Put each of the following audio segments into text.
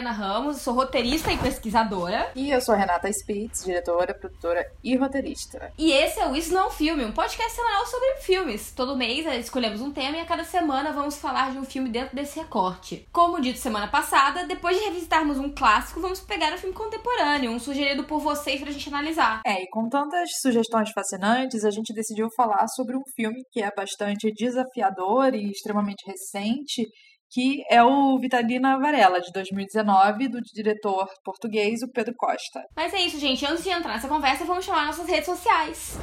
Mariana Ramos, sou roteirista e pesquisadora. E eu sou a Renata Spitz, diretora, produtora e roteirista. E esse é o Isso Não é Filme, um podcast semanal sobre filmes. Todo mês eh, escolhemos um tema e a cada semana vamos falar de um filme dentro desse recorte. Como dito semana passada, depois de revisitarmos um clássico, vamos pegar um filme contemporâneo, um sugerido por vocês pra gente analisar. É, e com tantas sugestões fascinantes, a gente decidiu falar sobre um filme que é bastante desafiador e extremamente recente que é o Vitalina Varela, de 2019, do diretor português, o Pedro Costa. Mas é isso, gente. Antes de entrar nessa conversa, vamos chamar nossas redes sociais.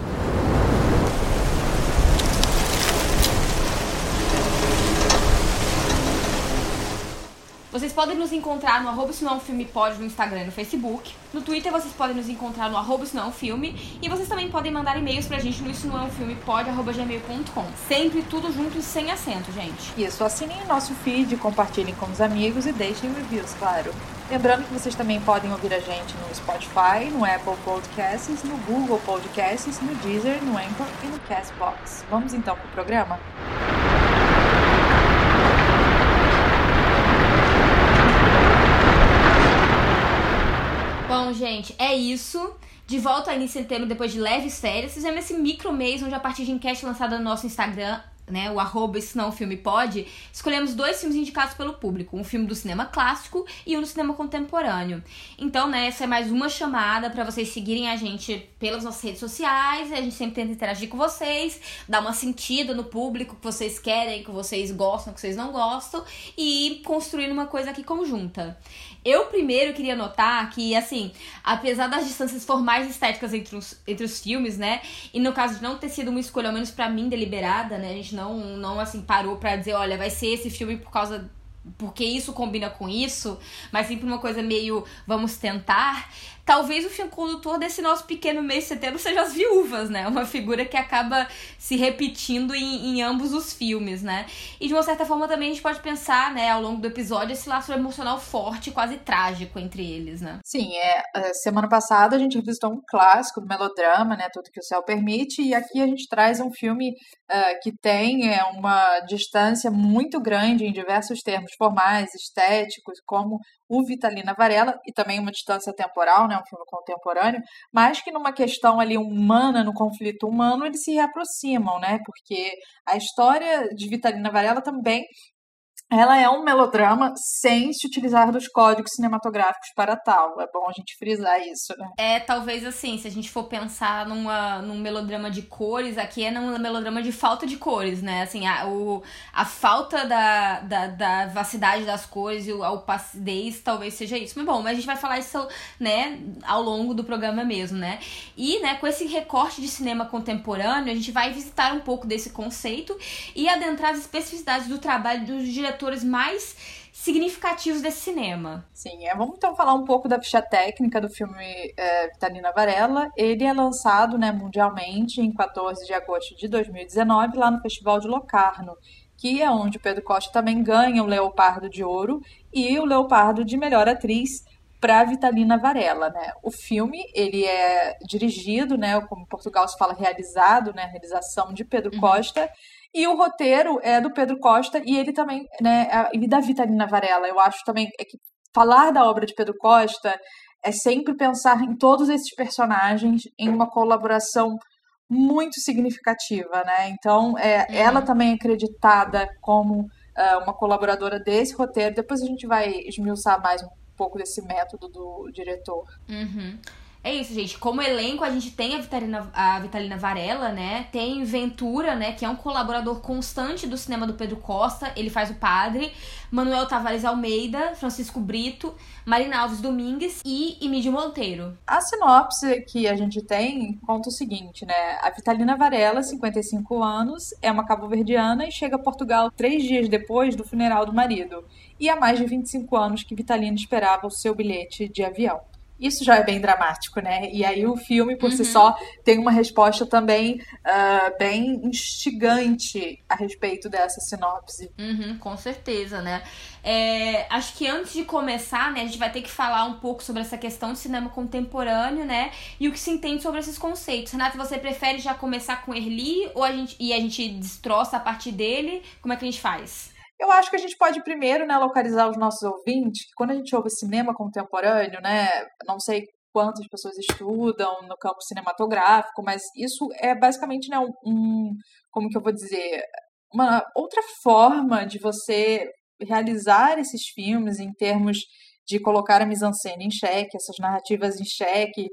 Vocês podem nos encontrar no arroba não filme pode no Instagram e no Facebook. No Twitter vocês podem nos encontrar no arroba não filme. E vocês também podem mandar e-mails pra gente no isso não é um filme pode arroba gmail.com. Sempre tudo junto e sem acento, gente. Isso, assinem nosso feed, compartilhem com os amigos e deixem reviews, claro. Lembrando que vocês também podem ouvir a gente no Spotify, no Apple Podcasts, no Google Podcasts, no Deezer, no Anchor e no Castbox. Vamos então pro programa? Bom, gente, é isso. De volta aí em setembro, depois de leves férias. Fizemos esse micro mês, onde a partir de enquete lançada no nosso Instagram, né, o arroba Isso Não Filme Pode, escolhemos dois filmes indicados pelo público, um filme do cinema clássico e um do cinema contemporâneo. Então, né, essa é mais uma chamada para vocês seguirem a gente pelas nossas redes sociais, a gente sempre tenta interagir com vocês, dar uma sentida no público que vocês querem, que vocês gostam, que vocês não gostam e construir uma coisa aqui conjunta. Eu primeiro queria notar que, assim, apesar das distâncias formais e estéticas entre os, entre os filmes, né, e no caso de não ter sido uma escolha, ao menos para mim, deliberada, né, a gente não, não assim, parou pra dizer, olha, vai ser esse filme por causa porque isso combina com isso, mas sempre uma coisa meio vamos tentar talvez o fio condutor desse nosso pequeno mês de setembro seja as viúvas, né? Uma figura que acaba se repetindo em, em ambos os filmes, né? E de uma certa forma também a gente pode pensar, né, ao longo do episódio, esse laço emocional forte, quase trágico entre eles, né? Sim, é, semana passada a gente revisitou um clássico do melodrama, né? Tudo que o céu permite, e aqui a gente traz um filme uh, que tem é, uma distância muito grande em diversos termos formais, estéticos, como o Vitalina Varela, e também uma distância temporal, né, um filme contemporâneo, mas que numa questão ali humana, no conflito humano, eles se reaproximam, né, porque a história de Vitalina Varela também ela é um melodrama sem se utilizar dos códigos cinematográficos para tal. É bom a gente frisar isso, né? É, talvez assim, se a gente for pensar numa, num melodrama de cores, aqui é num melodrama de falta de cores, né? Assim, a, o, a falta da, da, da vacidade das cores e a opacidez talvez seja isso. Mas bom, mas a gente vai falar isso, né, ao longo do programa mesmo, né? E, né, com esse recorte de cinema contemporâneo, a gente vai visitar um pouco desse conceito e adentrar as especificidades do trabalho dos diretores atores mais significativos desse cinema. Sim, é, vamos então falar um pouco da ficha técnica do filme é, Vitalina Varela. Ele é lançado né, mundialmente em 14 de agosto de 2019, lá no Festival de Locarno, que é onde o Pedro Costa também ganha o Leopardo de Ouro e o Leopardo de Melhor Atriz para Vitalina Varela, né? O filme ele é dirigido, né, como em Portugal se fala realizado, né, realização de Pedro uhum. Costa e o roteiro é do Pedro Costa e ele também, né, e da Vitalina Varela. Eu acho também é que falar da obra de Pedro Costa é sempre pensar em todos esses personagens em uma colaboração muito significativa, né? Então, é, uhum. ela também é acreditada como uh, uma colaboradora desse roteiro. Depois a gente vai esmiuçar mais um pouco desse método do diretor. Uhum. É isso, gente. Como elenco, a gente tem a Vitalina, a Vitalina Varela, né? Tem Ventura, né? Que é um colaborador constante do cinema do Pedro Costa. Ele faz o padre. Manuel Tavares Almeida, Francisco Brito, Marina Alves Domingues e Emílio Monteiro. A sinopse que a gente tem conta o seguinte, né? A Vitalina Varela, 55 anos, é uma cabo-verdiana e chega a Portugal três dias depois do funeral do marido. E há mais de 25 anos que Vitalina esperava o seu bilhete de avião. Isso já é bem dramático, né? E aí o filme, por uhum. si só, tem uma resposta também uh, bem instigante a respeito dessa sinopse. Uhum, com certeza, né? É, acho que antes de começar, né, a gente vai ter que falar um pouco sobre essa questão de cinema contemporâneo, né? E o que se entende sobre esses conceitos. Renata, você prefere já começar com Erli ou a gente, e a gente destroça a partir dele? Como é que a gente faz? Eu acho que a gente pode primeiro, né, localizar os nossos ouvintes, que quando a gente ouve cinema contemporâneo, né, não sei quantas pessoas estudam no campo cinematográfico, mas isso é basicamente, né, um, como que eu vou dizer, uma outra forma de você realizar esses filmes em termos de colocar a mise-en-scène em xeque, essas narrativas em xeque,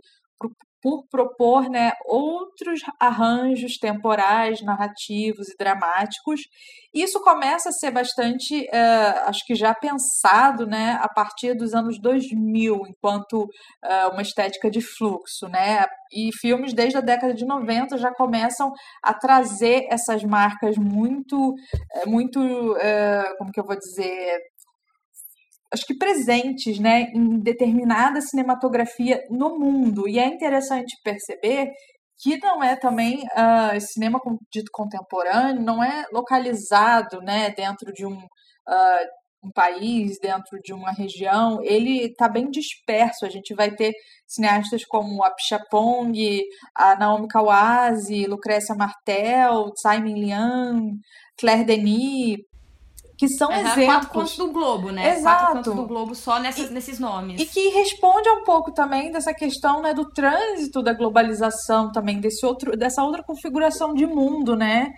por propor né, outros arranjos temporais, narrativos e dramáticos. Isso começa a ser bastante, uh, acho que já pensado né, a partir dos anos 2000, enquanto uh, uma estética de fluxo. Né? E filmes desde a década de 90 já começam a trazer essas marcas muito, eh, muito uh, como que eu vou dizer, acho que presentes né, em determinada cinematografia no mundo. E é interessante perceber que não é também uh, cinema dito contemporâneo, não é localizado né, dentro de um, uh, um país, dentro de uma região, ele está bem disperso. A gente vai ter cineastas como a Pichapong, a Naomi Kawase, Lucrécia Martel, Simon Liang, Claire Denis, que são uhum, exemplos. Quatro pontos do Globo, né? Exato. Quatro pontos do Globo só nessas, e, nesses nomes. E que responde um pouco também dessa questão né, do trânsito da globalização também, desse outro, dessa outra configuração de mundo, né?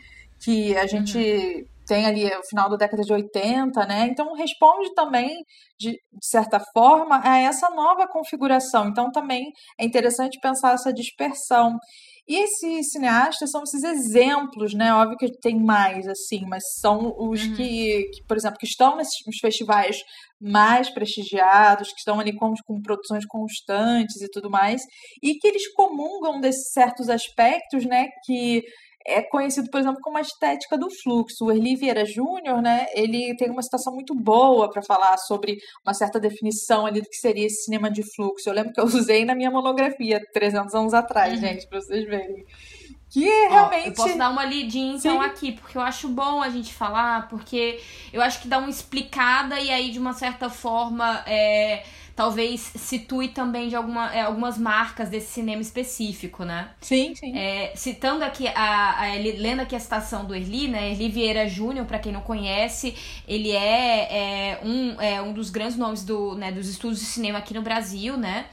Que a gente uhum. tem ali o final da década de 80, né? Então responde também, de, de certa forma, a essa nova configuração. Então também é interessante pensar essa dispersão. E esses cineastas são esses exemplos, né? Óbvio que tem mais, assim, mas são os uhum. que, que, por exemplo, que estão nesses festivais mais prestigiados, que estão ali com, com produções constantes e tudo mais, e que eles comungam desses certos aspectos, né? Que é conhecido, por exemplo, como a estética do fluxo. O Erli Vieira Júnior, né, ele tem uma citação muito boa para falar sobre uma certa definição ali do que seria esse cinema de fluxo. Eu lembro que eu usei na minha monografia 300 anos atrás, uhum. gente, para vocês verem. Que é realmente. Ó, eu posso dar uma lidinha então Sim. aqui, porque eu acho bom a gente falar, porque eu acho que dá uma explicada e aí, de uma certa forma, é talvez situe também de alguma, é, algumas marcas desse cinema específico, né? Sim, sim. É, citando aqui, a, a, lendo aqui a citação do Erli, né? Erli Vieira Júnior, para quem não conhece, ele é, é, um, é um dos grandes nomes do, né, dos estudos de cinema aqui no Brasil, né?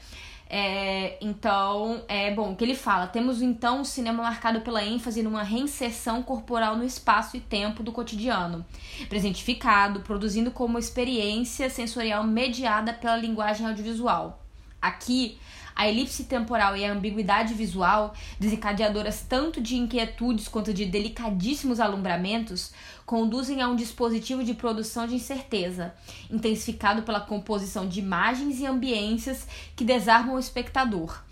É, então, é bom, o que ele fala? Temos então um cinema marcado pela ênfase numa reinserção corporal no espaço e tempo do cotidiano, presentificado, produzindo como experiência sensorial mediada pela linguagem audiovisual. Aqui, a elipse temporal e a ambiguidade visual, desencadeadoras tanto de inquietudes quanto de delicadíssimos alumbramentos, conduzem a um dispositivo de produção de incerteza, intensificado pela composição de imagens e ambiências que desarmam o espectador.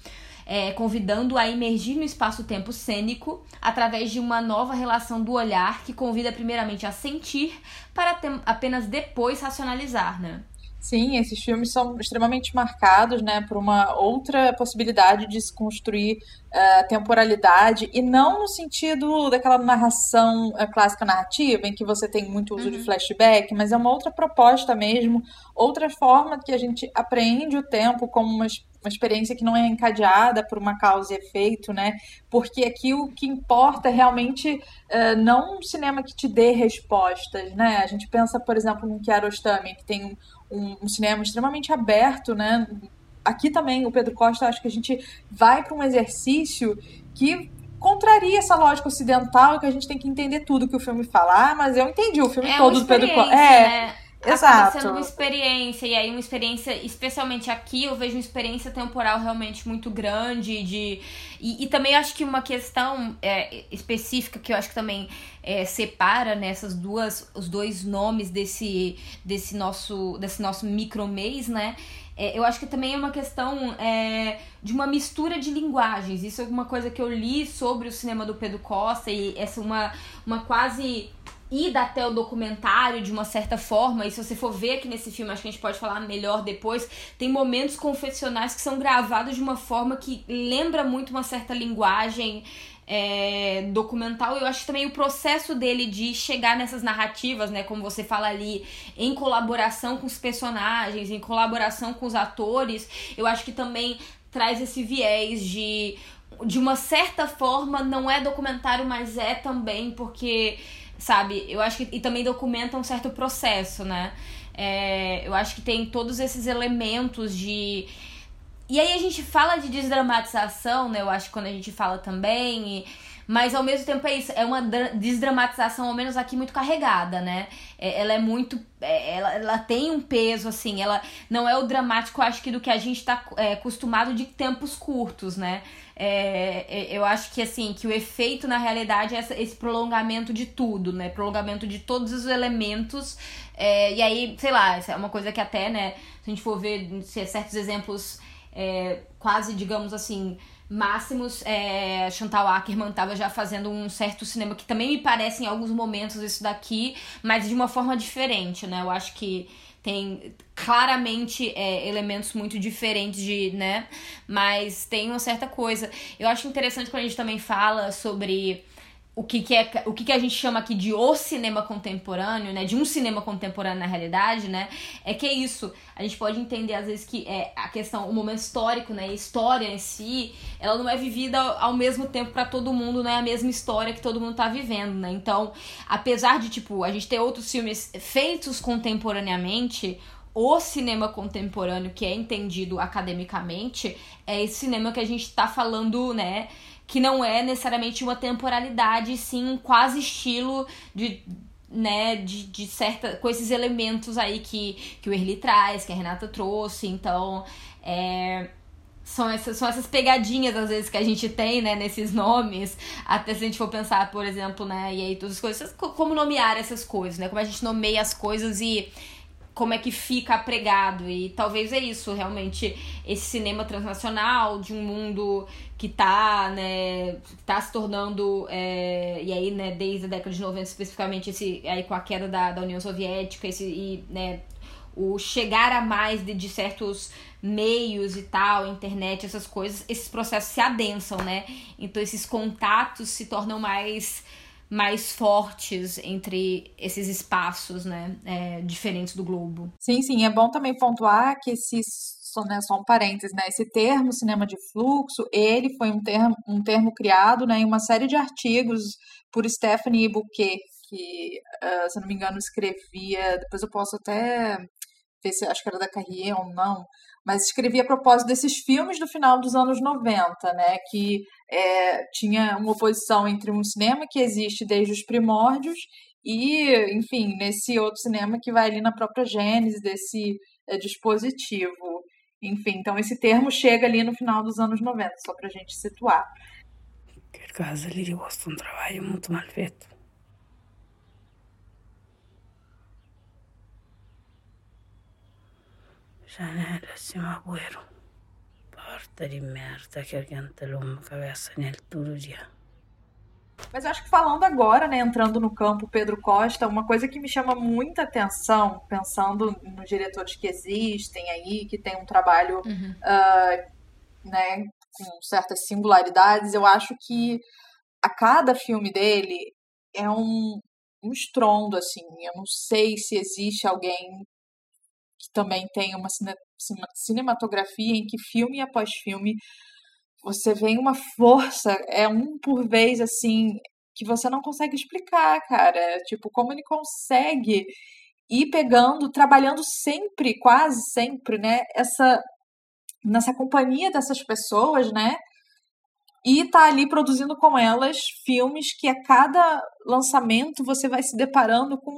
É, convidando a emergir no espaço-tempo cênico através de uma nova relação do olhar que convida primeiramente a sentir para apenas depois racionalizar, né? Sim, esses filmes são extremamente marcados, né, por uma outra possibilidade de se construir uh, temporalidade e não no sentido daquela narração uh, clássica narrativa em que você tem muito uso uhum. de flashback, mas é uma outra proposta mesmo, outra forma que a gente aprende o tempo como uma, uma experiência que não é encadeada por uma causa e efeito, né? Porque aqui o que importa é realmente uh, não um cinema que te dê respostas, né? A gente pensa, por exemplo, no Kiarostami, que tem um um, um cinema extremamente aberto, né? Aqui também, o Pedro Costa, acho que a gente vai para um exercício que contraria essa lógica ocidental que a gente tem que entender tudo que o filme fala. Ah, mas eu entendi o filme é todo do Pedro Costa. É, né? Exato. sendo uma experiência, e aí uma experiência, especialmente aqui, eu vejo uma experiência temporal realmente muito grande. De, e, e também acho que uma questão é, específica que eu acho que também é, separa nessas né, duas, os dois nomes desse, desse nosso, desse nosso micromês, né? É, eu acho que também é uma questão é, de uma mistura de linguagens. Isso é uma coisa que eu li sobre o cinema do Pedro Costa e essa uma, uma quase ida até o documentário de uma certa forma, e se você for ver aqui nesse filme, acho que a gente pode falar melhor depois, tem momentos confessionais que são gravados de uma forma que lembra muito uma certa linguagem é, documental. Eu acho também o processo dele de chegar nessas narrativas, né, como você fala ali, em colaboração com os personagens, em colaboração com os atores, eu acho que também traz esse viés de de uma certa forma não é documentário, mas é também porque sabe? Eu acho que e também documenta um certo processo, né? É, eu acho que tem todos esses elementos de. E aí a gente fala de desdramatização, né? Eu acho que quando a gente fala também. E... Mas ao mesmo tempo é isso, é uma desdramatização, ao menos aqui, muito carregada, né? É, ela é muito. É, ela, ela tem um peso, assim, ela não é o dramático, acho que, do que a gente tá é, acostumado de tempos curtos, né? É, é, eu acho que assim, que o efeito na realidade é esse prolongamento de tudo, né? Prolongamento de todos os elementos. É, e aí, sei lá, é uma coisa que até, né, se a gente for ver certos exemplos é, quase, digamos assim, máximos, é, Chantal Ackerman estava já fazendo um certo cinema que também me parece em alguns momentos isso daqui, mas de uma forma diferente, né? Eu acho que tem claramente é, elementos muito diferentes de, né? Mas tem uma certa coisa. Eu acho interessante quando a gente também fala sobre o que, que é o que, que a gente chama aqui de o cinema contemporâneo, né? De um cinema contemporâneo na realidade, né? É que é isso. A gente pode entender às vezes que é a questão, o momento histórico, né? A história em si, ela não é vivida ao mesmo tempo para todo mundo, não é a mesma história que todo mundo tá vivendo, né? Então, apesar de tipo a gente ter outros filmes feitos contemporaneamente, o cinema contemporâneo que é entendido academicamente é esse cinema que a gente tá falando, né? Que não é necessariamente uma temporalidade, sim um quase estilo de né, de, de certa, com esses elementos aí que, que o Erli traz, que a Renata trouxe, então é, são essas, são essas pegadinhas às vezes que a gente tem, né, nesses nomes, até se a gente for pensar, por exemplo, né, e aí todas as coisas, como nomear essas coisas, né, como a gente nomeia as coisas e como é que fica pregado e talvez é isso realmente esse cinema transnacional de um mundo que tá né tá se tornando é, e aí né desde a década de 90 especificamente esse aí com a queda da, da União Soviética esse e né o chegar a mais de, de certos meios e tal, internet, essas coisas, esses processos se adensam, né? Então esses contatos se tornam mais mais fortes entre esses espaços, né, é, diferentes do globo. Sim, sim, é bom também pontuar que esse né, só um parênteses, né, esse termo cinema de fluxo, ele foi um termo, um termo criado, né, em uma série de artigos por Stephanie Bouquet, que, uh, se não me engano, escrevia, depois eu posso até ver se acho que era da Carrier ou não, mas escrevia a propósito desses filmes do final dos anos 90, né, que é, tinha uma oposição entre um cinema que existe desde os primórdios e, enfim, nesse outro cinema que vai ali na própria gênese desse é, dispositivo. Enfim, então esse termo chega ali no final dos anos 90, só para a gente situar. Per caso lhe gosta um trabalho muito mal feito. Janela, seu agüero. Porta de merda que alguém te uma cabeça nele todo dia. Mas eu acho que falando agora, né, entrando no campo Pedro Costa, uma coisa que me chama muita atenção, pensando nos diretores que existem aí, que tem um trabalho uhum. uh, né, com certas singularidades, eu acho que a cada filme dele é um, um estrondo, assim. Eu não sei se existe alguém que também tem uma cinematografia em que filme após filme você vê uma força, é um por vez assim, que você não consegue explicar, cara. Tipo, como ele consegue ir pegando, trabalhando sempre, quase sempre, né? Essa nessa companhia dessas pessoas, né? E tá ali produzindo com elas filmes que a cada lançamento você vai se deparando com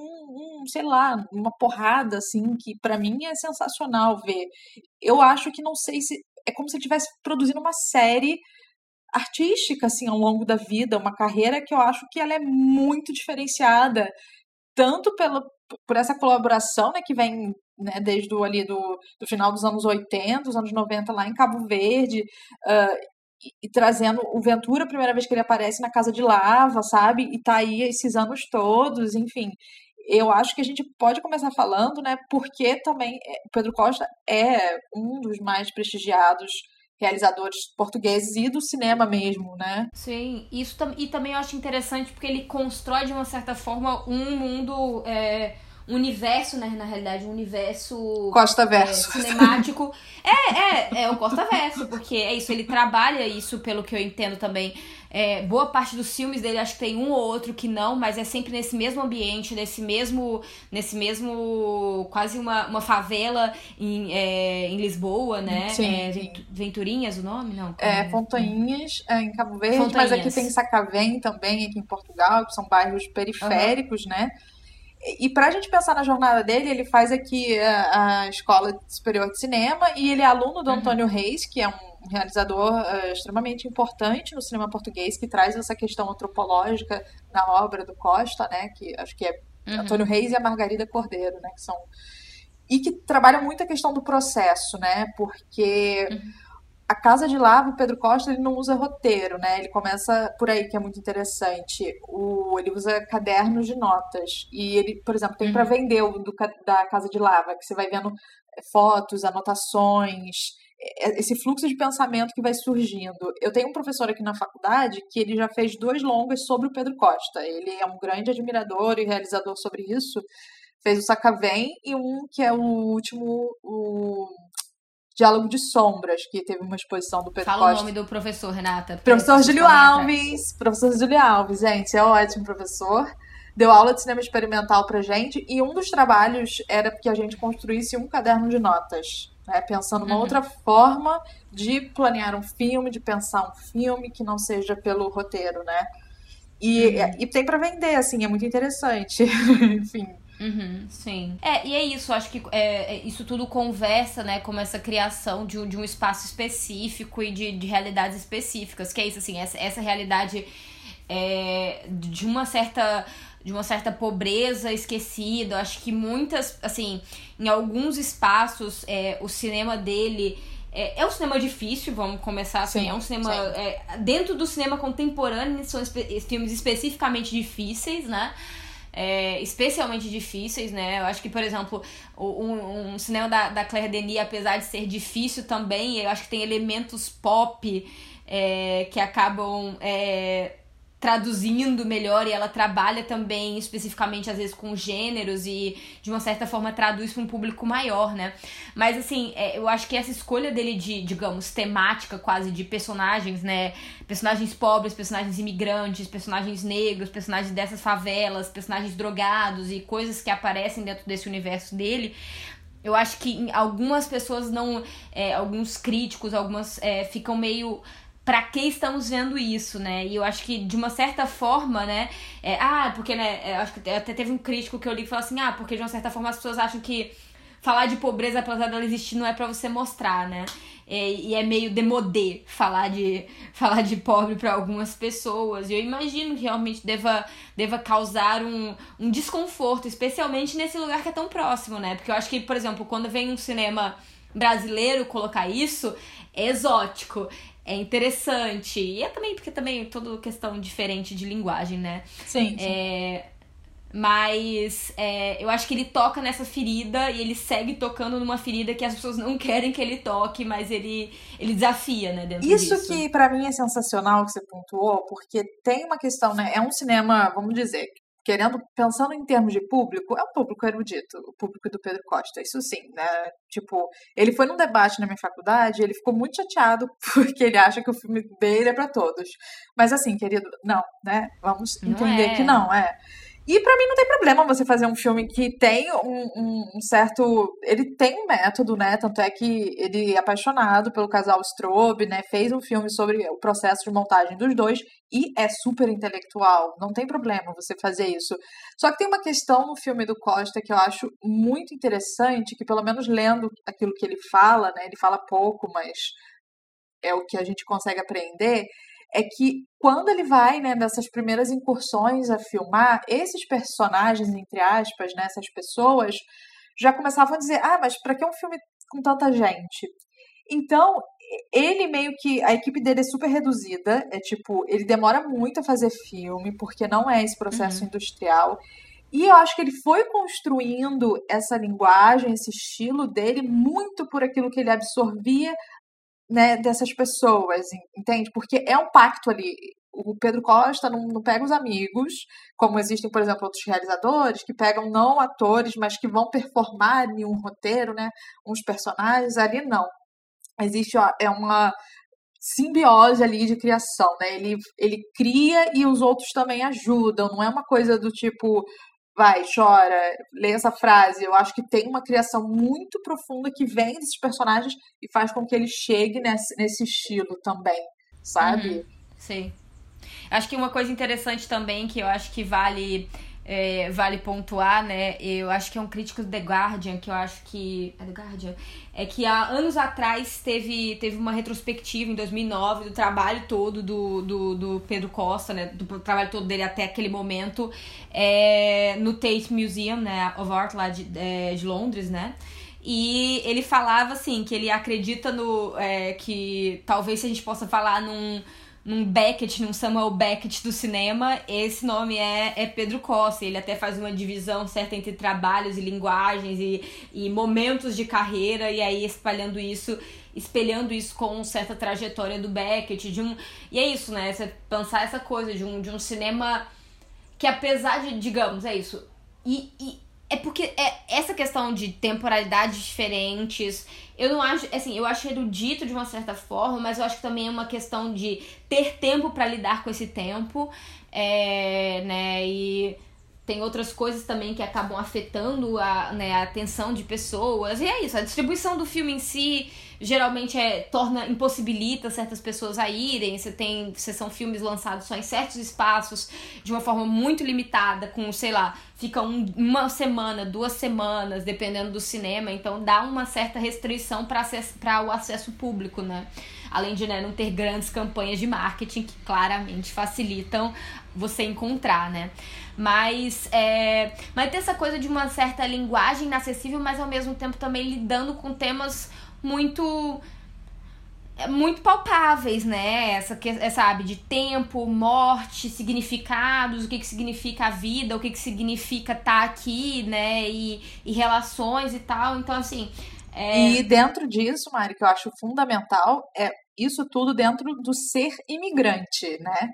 sei lá, uma porrada assim que para mim é sensacional ver. Eu acho que não sei se é como se estivesse produzindo uma série artística assim ao longo da vida, uma carreira que eu acho que ela é muito diferenciada, tanto pela por essa colaboração, né, que vem né, desde o, ali do, do final dos anos 80, dos anos 90 lá em Cabo Verde, uh, e, trazendo o Ventura, a primeira vez que ele aparece na Casa de Lava, sabe? E tá aí esses anos todos, enfim. Eu acho que a gente pode começar falando, né? Porque também é, Pedro Costa é um dos mais prestigiados realizadores portugueses e do cinema mesmo, né? Sim, isso e também eu acho interessante porque ele constrói de uma certa forma um mundo é, um universo, né, na realidade, um universo Costa Verso. É, cinemático. é, é, é o Costa Verso, porque é isso, ele trabalha isso, pelo que eu entendo também. É, boa parte dos filmes dele, acho que tem um ou outro que não, mas é sempre nesse mesmo ambiente, nesse mesmo. Nesse mesmo. quase uma, uma favela em, é, em Lisboa, né? Sim, é, Venturinhas o nome? Não. É, Fontainhas é, em Cabo Verde, Fontainhas. mas aqui tem Sacavém também, aqui em Portugal, que são bairros periféricos, uhum. né? E para a gente pensar na jornada dele, ele faz aqui a, a, Escola Superior de Cinema e ele é aluno do uhum. Antônio Reis, que é um realizador uh, extremamente importante no cinema português, que traz essa questão antropológica na obra do Costa, né? Que acho que é uhum. Antônio Reis e a Margarida Cordeiro, né? Que são e que trabalha muito a questão do processo, né? Porque uhum a Casa de Lava, o Pedro Costa, ele não usa roteiro, né? Ele começa por aí, que é muito interessante. O, ele usa cadernos de notas. E ele, por exemplo, tem uhum. para vender o do, da Casa de Lava, que você vai vendo é, fotos, anotações, é, esse fluxo de pensamento que vai surgindo. Eu tenho um professor aqui na faculdade que ele já fez dois longas sobre o Pedro Costa. Ele é um grande admirador e realizador sobre isso. Fez o Sacavém e um que é o último, o Diálogo de Sombras, que teve uma exposição do Pedro Fala Costa. o nome do professor, Renata. Professor Júlio Alves. Professor Júlio Alves, gente, é ótimo professor. Deu aula de cinema experimental pra gente e um dos trabalhos era que a gente construísse um caderno de notas, né? Pensando uma uhum. outra forma de planear um filme, de pensar um filme que não seja pelo roteiro, né? E, uhum. e tem para vender, assim, é muito interessante. Enfim. Uhum, sim. É, e é isso, acho que é, é, isso tudo conversa, né, com essa criação de, de um espaço específico e de, de realidades específicas, que é isso, assim, essa, essa realidade é, de uma certa de uma certa pobreza esquecida. Acho que muitas, assim, em alguns espaços, é, o cinema dele é, é um cinema difícil, vamos começar assim. Sim, é um cinema. É, dentro do cinema contemporâneo, são espe filmes especificamente difíceis, né? É, especialmente difíceis, né? Eu acho que, por exemplo, um, um cinema da, da Claire Denis, apesar de ser difícil também, eu acho que tem elementos pop é, que acabam é, traduzindo melhor e ela trabalha também especificamente às vezes com gêneros e de uma certa forma traduz para um público maior, né? Mas assim, é, eu acho que essa escolha dele de, digamos, temática quase de personagens, né? Personagens pobres, personagens imigrantes, personagens negros, personagens dessas favelas, personagens drogados e coisas que aparecem dentro desse universo dele, eu acho que algumas pessoas não. É, alguns críticos, algumas é, ficam meio para que estamos vendo isso, né? E eu acho que de uma certa forma, né? É, ah, porque, né? É, acho que até teve um crítico que eu li que falou assim: ah, porque de uma certa forma as pessoas acham que falar de pobreza, apesar dela existir, não é para você mostrar, né? É, e é meio demodê falar de, falar de pobre para algumas pessoas. E eu imagino que realmente deva, deva causar um, um desconforto, especialmente nesse lugar que é tão próximo, né? Porque eu acho que, por exemplo, quando vem um cinema brasileiro colocar isso, é exótico é interessante. E é também porque também é toda questão diferente de linguagem, né? Sim. sim. É, mas é, eu acho que ele toca nessa ferida e ele segue tocando numa ferida que as pessoas não querem que ele toque, mas ele, ele desafia, né? Dentro Isso disso. que para mim é sensacional que você pontuou, porque tem uma questão, né? É um cinema, vamos dizer, querendo, pensando em termos de público, é um público erudito, o público do Pedro Costa, isso sim, né? Tipo, ele foi num debate na minha faculdade, ele ficou muito chateado porque ele acha que o filme dele é para todos. Mas assim, querido, não, né? Vamos entender é. que não, é. E para mim não tem problema você fazer um filme que tem um, um, certo. Ele tem um método, né? Tanto é que ele é apaixonado pelo casal Strobe, né? Fez um filme sobre o processo de montagem dos dois e é super intelectual. Não tem problema você fazer isso. Só que tem uma questão no filme do Costa que eu acho muito interessante, que pelo menos lendo aquilo que ele fala, né? Ele fala pouco, mas é o que a gente consegue aprender é que quando ele vai, né, nessas primeiras incursões a filmar, esses personagens, entre aspas, né, essas pessoas, já começavam a dizer: ah, mas para que um filme com tanta gente? Então, ele meio que. A equipe dele é super reduzida. É tipo, ele demora muito a fazer filme, porque não é esse processo Uhum. industrial. E eu acho que ele foi construindo essa linguagem, esse estilo dele, muito por aquilo que ele absorvia né, dessas pessoas, en- entende? Porque é um pacto ali. O Pedro Costa não, não pega os amigos, como existem, por exemplo, outros realizadores que pegam não atores, mas que vão performar em um roteiro, né? Uns personagens, ali não. Existe ó, é uma simbiose ali de criação, né? Ele, ele cria e os outros também ajudam, não é uma coisa do tipo, vai, chora, lê essa frase. Eu acho que tem uma criação muito profunda que vem desses personagens e faz com que ele chegue nesse, nesse estilo também, sabe? Sim. Acho que uma coisa interessante também que eu acho que vale é, vale pontuar, né? Eu acho que é um crítico do The Guardian, que eu acho que. É The Guardian? É que há anos atrás teve, teve uma retrospectiva em 2009 do trabalho todo do, do, do Pedro Costa, né? Do trabalho todo dele até aquele momento é, no Tate Museum, né? Of Art lá de, é, de Londres, né? E ele falava assim que ele acredita no é, que talvez se a gente possa falar num num Beckett, num Samuel Beckett do cinema, esse nome é, é Pedro Costa. Ele até faz uma divisão certa entre trabalhos e linguagens e, e momentos de carreira, e aí espalhando isso, espelhando isso com certa trajetória do Beckett. De um, e é isso, né? Você pensar essa coisa de um, de um cinema que apesar de, digamos, é isso. E, e é porque é essa questão de temporalidades diferentes, eu não acho, assim, eu acho erudito de uma certa forma, mas eu acho que também é uma questão de ter tempo para lidar com esse tempo, é, né, e tem outras coisas também que acabam afetando a, né, a atenção de pessoas, e é isso, a distribuição do filme em si geralmente é, torna, impossibilita certas pessoas a irem, você tem, você são filmes lançados só em certos espaços, de uma forma muito limitada, com, sei lá, fica um, uma semana, duas semanas, dependendo do cinema, então dá uma certa restrição para o acesso público, né? Além de né, não ter grandes campanhas de marketing que claramente facilitam você encontrar, né? Mas, é, mas tem essa coisa de uma certa linguagem inacessível, mas ao mesmo tempo também lidando com temas muito muito palpáveis, né? Essa é, sabe de tempo, morte, significados, o que que significa a vida, o que que significa estar aqui, né? E, e relações e tal. Então assim, é... E dentro disso, Mari, que eu acho fundamental é isso tudo dentro do ser imigrante, né?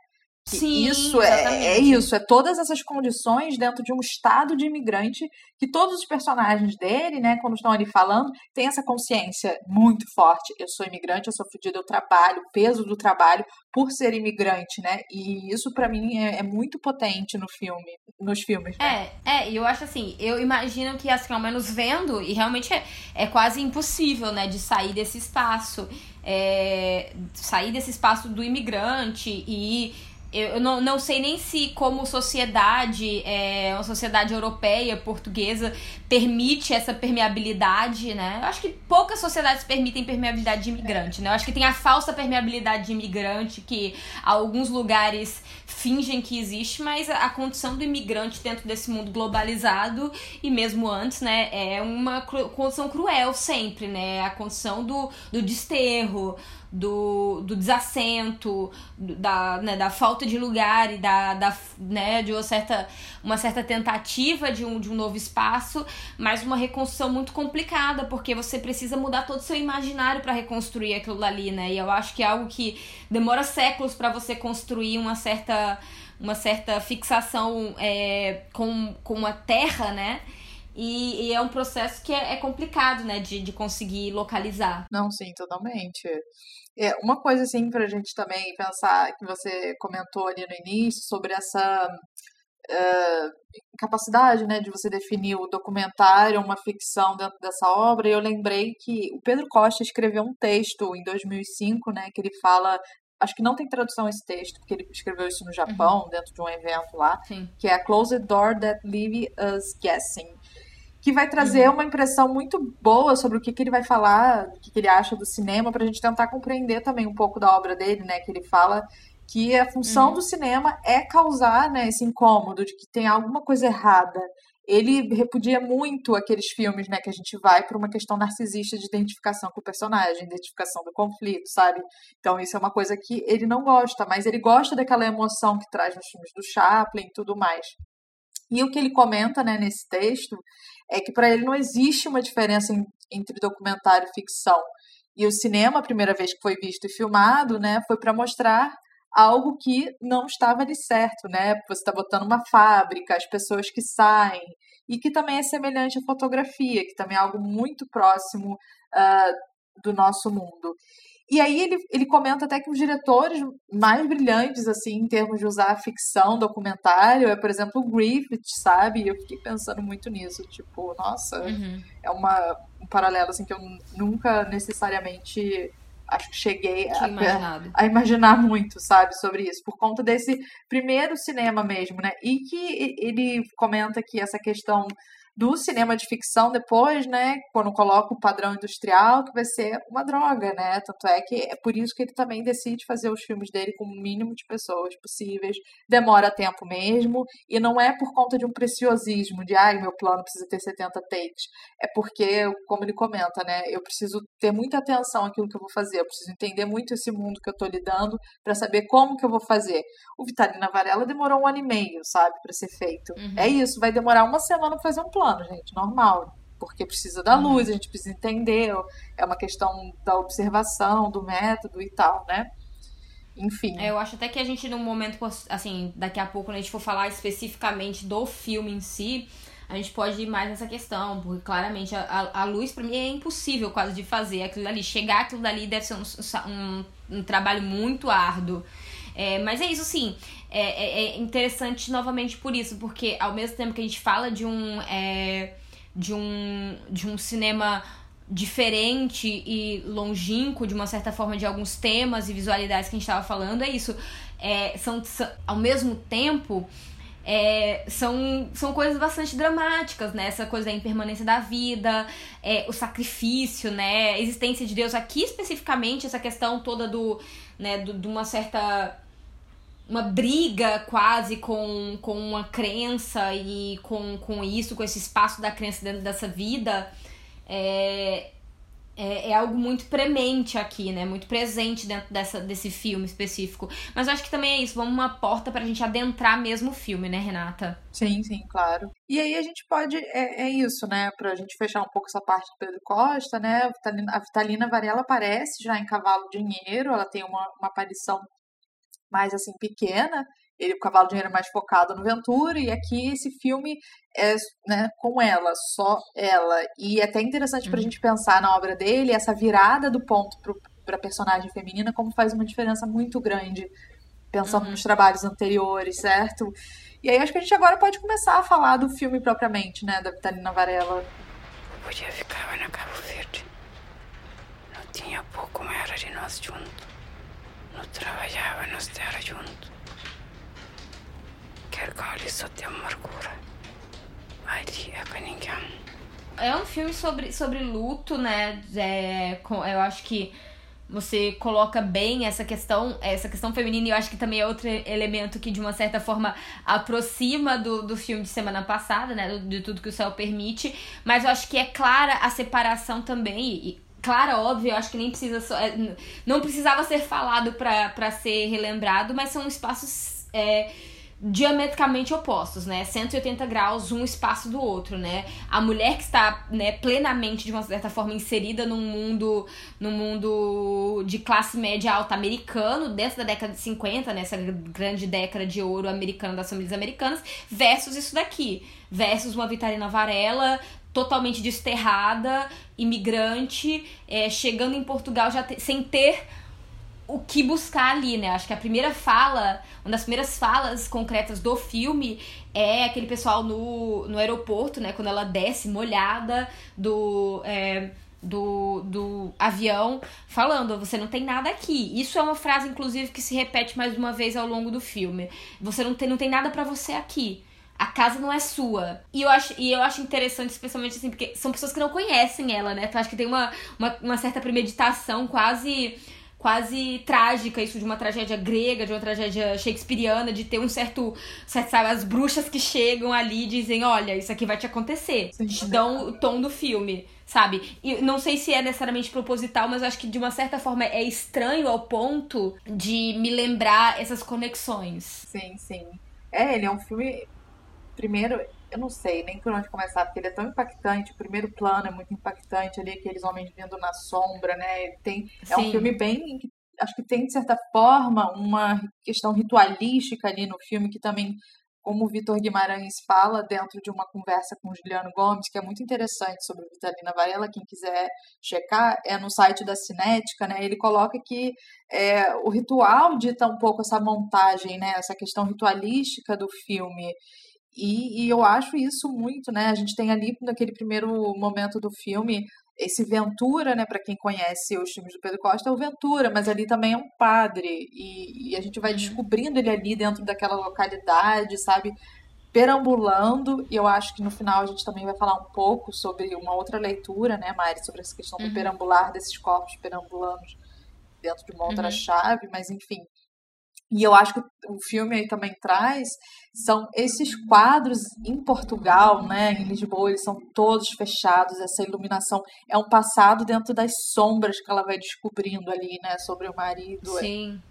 Sim, isso é, é isso, é todas essas condições dentro de um estado de imigrante que todos os personagens dele, né, quando estão ali falando, tem essa consciência muito forte. Eu sou imigrante, eu sou fodida, eu trabalho, o peso do trabalho por ser imigrante, né? E isso pra mim é, é muito potente no filme, nos filmes. Né? É, é, e eu acho assim, eu imagino que, assim, ao menos vendo, e realmente é, é quase impossível, né, de sair desse espaço, é, sair desse espaço do imigrante e eu não, não sei nem se como sociedade, é, uma sociedade europeia, portuguesa, permite essa permeabilidade, né? Eu acho que poucas sociedades permitem permeabilidade de imigrante, né? Eu acho que tem a falsa permeabilidade de imigrante que alguns lugares fingem que existe, mas a condição do imigrante dentro desse mundo globalizado e mesmo antes, né, é uma condição cruel sempre, né? A condição do, do desterro, do, do desassento, da, né, da falta de lugar e da, da né, de uma certa, uma certa tentativa de um, de um novo espaço, mas uma reconstrução muito complicada, porque você precisa mudar todo o seu imaginário para reconstruir aquilo dali, né? E eu acho que é algo que demora séculos para você construir uma certa, uma certa fixação é, com, com a terra, né? E, e é um processo que é, é complicado, né, de, de conseguir localizar. Não, sim, totalmente. É, uma coisa assim pra gente também pensar que você comentou ali no início sobre essa eh, capacidade, né, de você definir o documentário, uma ficção dentro dessa obra. E eu lembrei que o Pedro Costa escreveu um texto em 2005, né, que ele fala Acho que não tem tradução esse texto, porque ele escreveu isso no Japão, dentro de um evento lá, Sim. que é a Closed Door That Leave Us Guessing que vai trazer uma impressão muito boa sobre o que, que ele vai falar, o que, que ele acha do cinema, para a gente tentar compreender também um pouco da obra dele, né? Que ele fala que a função do cinema é causar né, esse incômodo de que tem alguma coisa errada. ele repudia muito aqueles filmes, né, que a gente vai por uma questão narcisista de identificação com o personagem, identificação do conflito, sabe? Então isso é uma coisa que ele não gosta, mas ele gosta daquela emoção que traz nos filmes do Chaplin e tudo mais. E o que ele comenta, né, nesse texto é que para ele não existe uma diferença em, entre documentário e ficção. E o cinema, a primeira vez que foi visto e filmado, né, foi para mostrar algo que não estava ali certo, né? Você está botando uma fábrica, as pessoas que saem, e que também é semelhante à fotografia, que também é algo muito próximo uh, do nosso mundo. E aí ele, ele comenta até que os diretores mais brilhantes, assim, em termos de usar ficção, documentário, é, por exemplo, o Griffith, sabe? E eu fiquei pensando muito nisso, tipo, nossa, uhum. é uma, um paralelo, assim, que eu nunca necessariamente acho que cheguei a, a, imaginar muito, sabe, sobre isso, por conta desse primeiro cinema mesmo, né? E que ele comenta que essa questão do cinema de ficção depois, né, quando coloca o padrão industrial, que vai ser uma droga, né? Tanto é que é por isso que ele também decide fazer os filmes dele com o mínimo de pessoas possíveis. Demora tempo mesmo, e não é por conta de um preciosismo, de ai, meu plano precisa ter 70 takes. É porque, como ele comenta, né, eu preciso ter muita atenção àquilo que eu vou fazer, eu preciso entender muito esse mundo que eu tô lidando para saber como que eu vou fazer. O Vitalina Varela demorou um ano e meio, sabe, para ser feito. Uhum. É isso, vai demorar uma semana para fazer um plano gente, normal. Porque precisa da luz, a gente precisa entender, é uma questão da observação, do método e tal, né? Enfim. É, eu acho até que a gente, num momento, assim, daqui a pouco, quando a gente for falar especificamente do filme em si, a gente pode ir mais nessa questão, porque claramente a, a, a luz, para mim, é impossível quase de fazer aquilo dali. Chegar aquilo dali deve ser um, um, um trabalho muito árduo. É, mas é isso, sim. É, é, é, interessante novamente por isso, porque ao mesmo tempo que a gente fala de um. É, de um. de um cinema diferente e longínquo, de uma certa forma, de alguns temas e visualidades que a gente estava falando, é isso. É, são, são, ao mesmo tempo, é, são, são coisas bastante dramáticas, né? Essa coisa da impermanência da vida, é, o sacrifício, né? A existência de Deus. Aqui, especificamente, essa questão toda do, né, do, de uma certa uma briga quase com, com uma crença e com, com isso, com esse espaço da crença dentro dessa vida, é, é, é, algo muito premente aqui, né? Muito presente dentro dessa, desse filme específico. Mas eu acho que também é isso, vamos uma porta pra gente adentrar mesmo o filme, né, Renata? Sim, sim, claro. E aí a gente pode, é, é isso, né? Pra gente fechar um pouco essa parte do Pedro Costa, né? A Vitalina, a Vitalina Varela aparece já em Cavalo Dinheiro, ela tem uma, uma aparição mais assim pequena, ele o Cavalo de Dinheiro é mais focado no Ventura e aqui esse filme é né, com ela, só ela. E é até interessante uhum. para a gente pensar na obra dele essa virada do ponto para a personagem feminina como faz uma diferença muito grande pensando uhum. nos trabalhos anteriores, certo? E aí acho que a gente agora pode começar a falar do filme propriamente, né, da Vitalina Varela. Podia ficar na Cabo Verde. Não tinha pouco era de nós juntos. Não trabalhávamos terra junto. Quer só de amargura. Ali é ninguém. É um filme sobre, sobre luto, né? É, eu acho que você coloca bem essa questão, essa questão feminina, e eu acho que também é outro elemento que, de uma certa forma, aproxima do, do filme de semana passada, né? De tudo que o céu permite. Mas eu acho que é clara a separação também. E, clara, óbvio, eu acho que nem precisa. É, não precisava ser falado para ser relembrado, mas são espaços. É, diametricamente opostos, né? 180 graus um espaço do outro, né? A mulher que está, né, plenamente de uma certa forma inserida num mundo, num mundo de classe média alta americano, dentro da década de 50, nessa né? grande década de ouro americana das famílias americanas, versus isso daqui, versus uma Vitalina Varela totalmente desterrada, imigrante, é, chegando em Portugal já te, sem ter o que buscar ali, né? Acho que a primeira fala, uma das primeiras falas concretas do filme é aquele pessoal no, no aeroporto, né? Quando ela desce molhada do. É, do, do avião falando, você não tem nada aqui. Isso é uma frase, inclusive, que se repete mais uma vez ao longo do filme. Você não tem, não tem nada para você aqui a casa não é sua. E eu acho, e eu acho interessante, especialmente assim, porque são pessoas que não conhecem ela, né? Então acho que tem uma, uma, uma certa premeditação quase quase trágica, isso de uma tragédia grega, de uma tragédia shakespeariana, de ter um certo, certo sabe, as bruxas que chegam ali e dizem, olha, isso aqui vai te acontecer. Sim, te dão o tom do filme, sabe? E não sei se é necessariamente proposital, mas acho que de uma certa forma é estranho ao ponto de me lembrar essas conexões. Sim, sim. É, ele é um filme. Primeiro, eu não sei nem por onde começar, porque ele é tão impactante. O primeiro plano é muito impactante ali, aqueles homens vindo na sombra, né? Ele tem, é um filme bem. Acho que tem, de certa forma, uma questão ritualística ali no filme que também como o Vitor Guimarães fala dentro de uma conversa com o Juliano Gomes, que é muito interessante sobre Vitalina Varela, quem quiser checar, é no site da Cinética, né? Ele coloca que é, o ritual dita um pouco essa montagem, né? Essa questão ritualística do filme. E, e, eu acho isso muito, né? A gente tem ali, naquele primeiro momento do filme, esse Ventura, né? Para quem conhece os filmes do Pedro Costa, é o Ventura, mas ali também é um padre. E, e a gente vai uhum. descobrindo ele ali dentro daquela localidade, sabe? Perambulando, e eu acho que no final a gente também vai falar um pouco sobre uma outra leitura, né, Mari, sobre essa questão do uhum. perambular desses corpos perambulando dentro de uma outra uhum. chave, mas enfim, e eu acho que o filme aí também traz são esses quadros em Portugal, né, em Lisboa, eles são todos fechados, essa iluminação é um passado dentro das sombras que ela vai descobrindo ali, né, sobre o marido. Sim. É,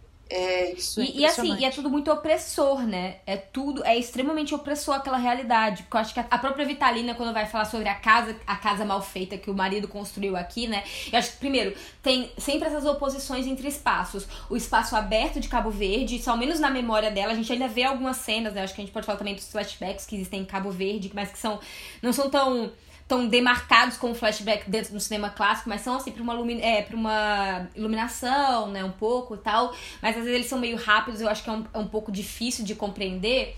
isso é e, e, assim, e é tudo muito opressor, né? É tudo, é extremamente opressor aquela realidade. Porque eu acho que a própria Vitalina, quando vai falar sobre a casa, a casa mal feita que o marido construiu aqui, né? Eu acho que, primeiro, tem sempre essas oposições entre espaços. O espaço aberto de Cabo Verde, isso, ao menos na memória dela, a gente ainda vê algumas cenas, né? Acho que a gente pode falar também dos flashbacks que existem em Cabo Verde, mas que são. não são tão tão demarcados como flashback dentro do cinema clássico, mas são assim para uma, é, uma iluminação, né, um pouco e tal. Mas às vezes eles são meio rápidos, eu acho que é um, é um pouco difícil de compreender.